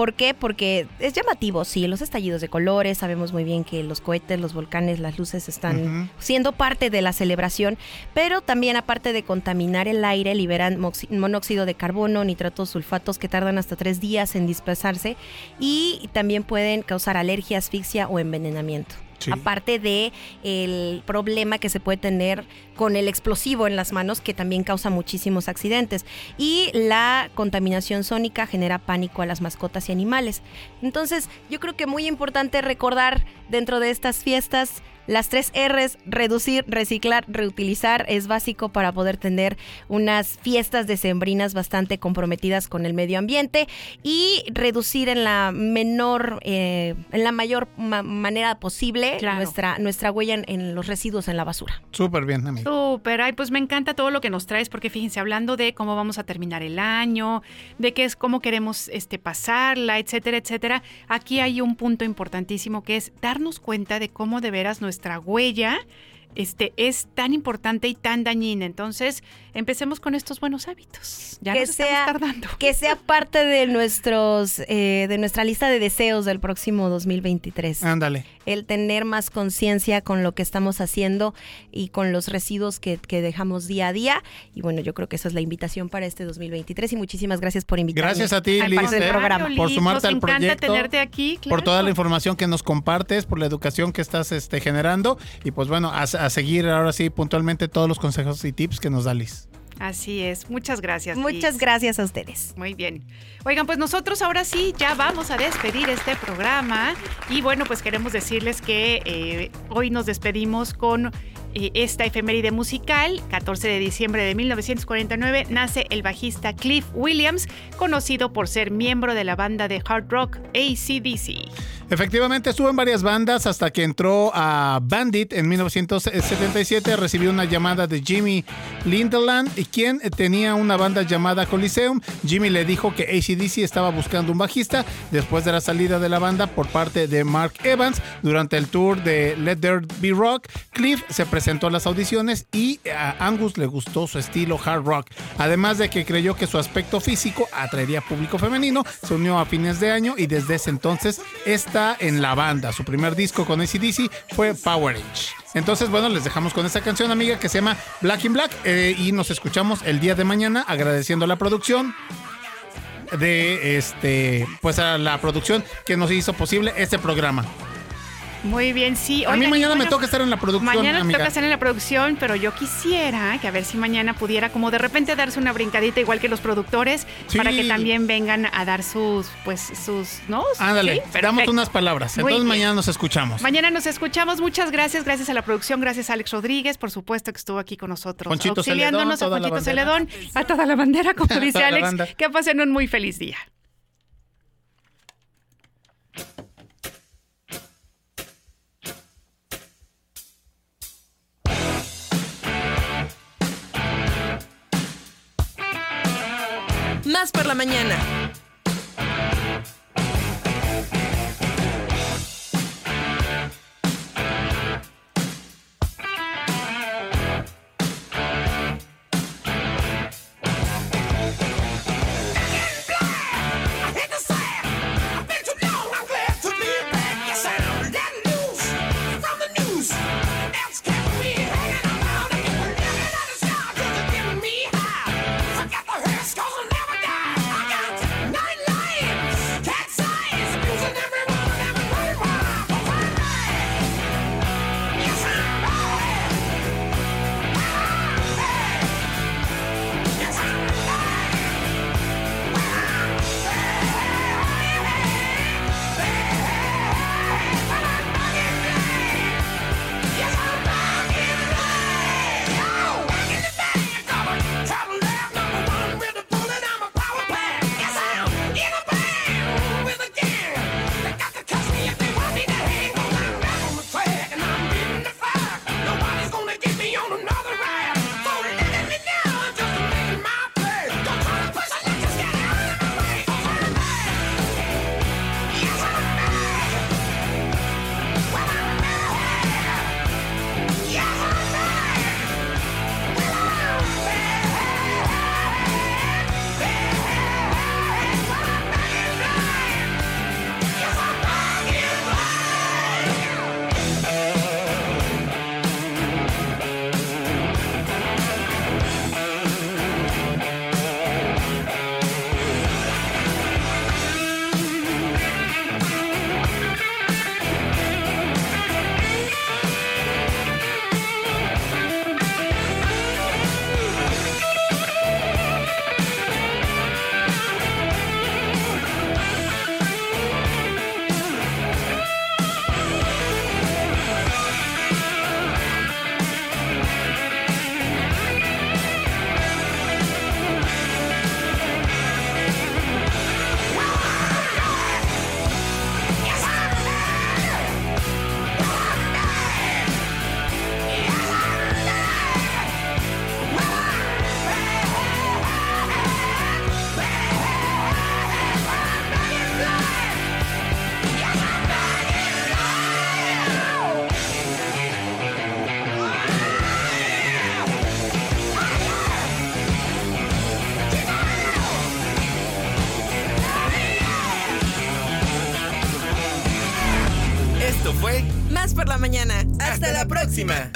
¿Por qué? Porque es llamativo, sí, los estallidos de colores, sabemos muy bien que los cohetes, los volcanes, las luces están siendo parte de la celebración, pero también aparte de contaminar el aire, liberan monóxido de carbono, nitratos, sulfatos que tardan hasta tres días en dispersarse y también pueden causar alergia, asfixia o envenenamiento. Aparte de el problema que se puede tener con el explosivo en las manos, que también causa muchísimos accidentes. Y la contaminación sónica genera pánico a las mascotas y animales. Entonces, yo creo que muy importante recordar dentro de estas fiestas las tres R's, reducir, reciclar, reutilizar, es básico para poder tener unas fiestas decembrinas bastante comprometidas con el medio ambiente y reducir en la menor, eh, en la mayor manera posible nuestra, nuestra huella en, los residuos en la basura. Súper bien, amigo. Súper, ay, pues me encanta todo lo que nos traes, porque fíjense, hablando de cómo vamos a terminar el año, de qué es cómo queremos este, pasarla, etcétera, etcétera. Aquí hay un punto importantísimo que es darnos cuenta de cómo de veras nuestra nuestra huella este, es tan importante y tan dañina. Entonces, empecemos con estos buenos hábitos. Ya que sea, tardando. Que sea parte de nuestros, eh, de nuestra lista de deseos del próximo 2023. Ándale. El tener más conciencia con lo que estamos haciendo y con los residuos que, dejamos día a día. Y bueno, yo creo que esa es la invitación para este 2023. Y muchísimas gracias por invitarme. Gracias a ti, Liz, del programa. por sumarte al proyecto. tenerte aquí. Por toda la información que nos compartes, por la educación que estás este, generando. Y pues bueno, a a seguir ahora sí puntualmente todos los consejos y tips que nos da Liz. Así es, muchas gracias. Muchas gracias a ustedes. Muy bien. Oigan, pues nosotros ahora sí ya vamos a despedir este programa y bueno, pues queremos decirles que eh, hoy nos despedimos con eh, esta efeméride musical, 14 de diciembre de 1949, nace el bajista Cliff Williams, conocido por ser miembro de la banda de hard rock ACDC. Efectivamente, estuvo en varias bandas hasta que entró a Bandit en 1977. Recibió una llamada de Jimmy Lindeland, quien tenía una banda llamada Coliseum. Jimmy le dijo que ACDC estaba buscando un bajista después de la salida de la banda por parte de Mark Evans durante el tour de Let There Be Rock. Cliff se presentó a las audiciones y a Angus le gustó su estilo hard rock. Además de que creyó que su aspecto físico atraería público femenino, se unió a fines de año y desde ese entonces esta en la banda. Su primer disco con ACDC fue Power Age. Entonces, bueno, les dejamos con esta canción, amiga, que se llama Black in Black. Eh, y nos escuchamos el día de mañana agradeciendo la producción de este, pues a la producción que nos hizo posible este programa. Muy bien, sí. a mí mañana me toca estar en la producción. Mañana me toca estar en la producción, pero yo quisiera que a ver si mañana pudiera como de repente darse una brincadita igual que los productores para que también vengan a dar sus, pues sus, ¿no? Ándale, damos unas palabras. Entonces mañana nos escuchamos. Mañana nos escuchamos. Muchas gracias, gracias a la producción, gracias a Alex Rodríguez, por supuesto que estuvo aquí con nosotros, Ponchito auxiliándonos Celedón, a Ponchito Celedón, a toda la bandera, como dice Alex. Que pasen un muy feliz día. Por la mañana. Próxima.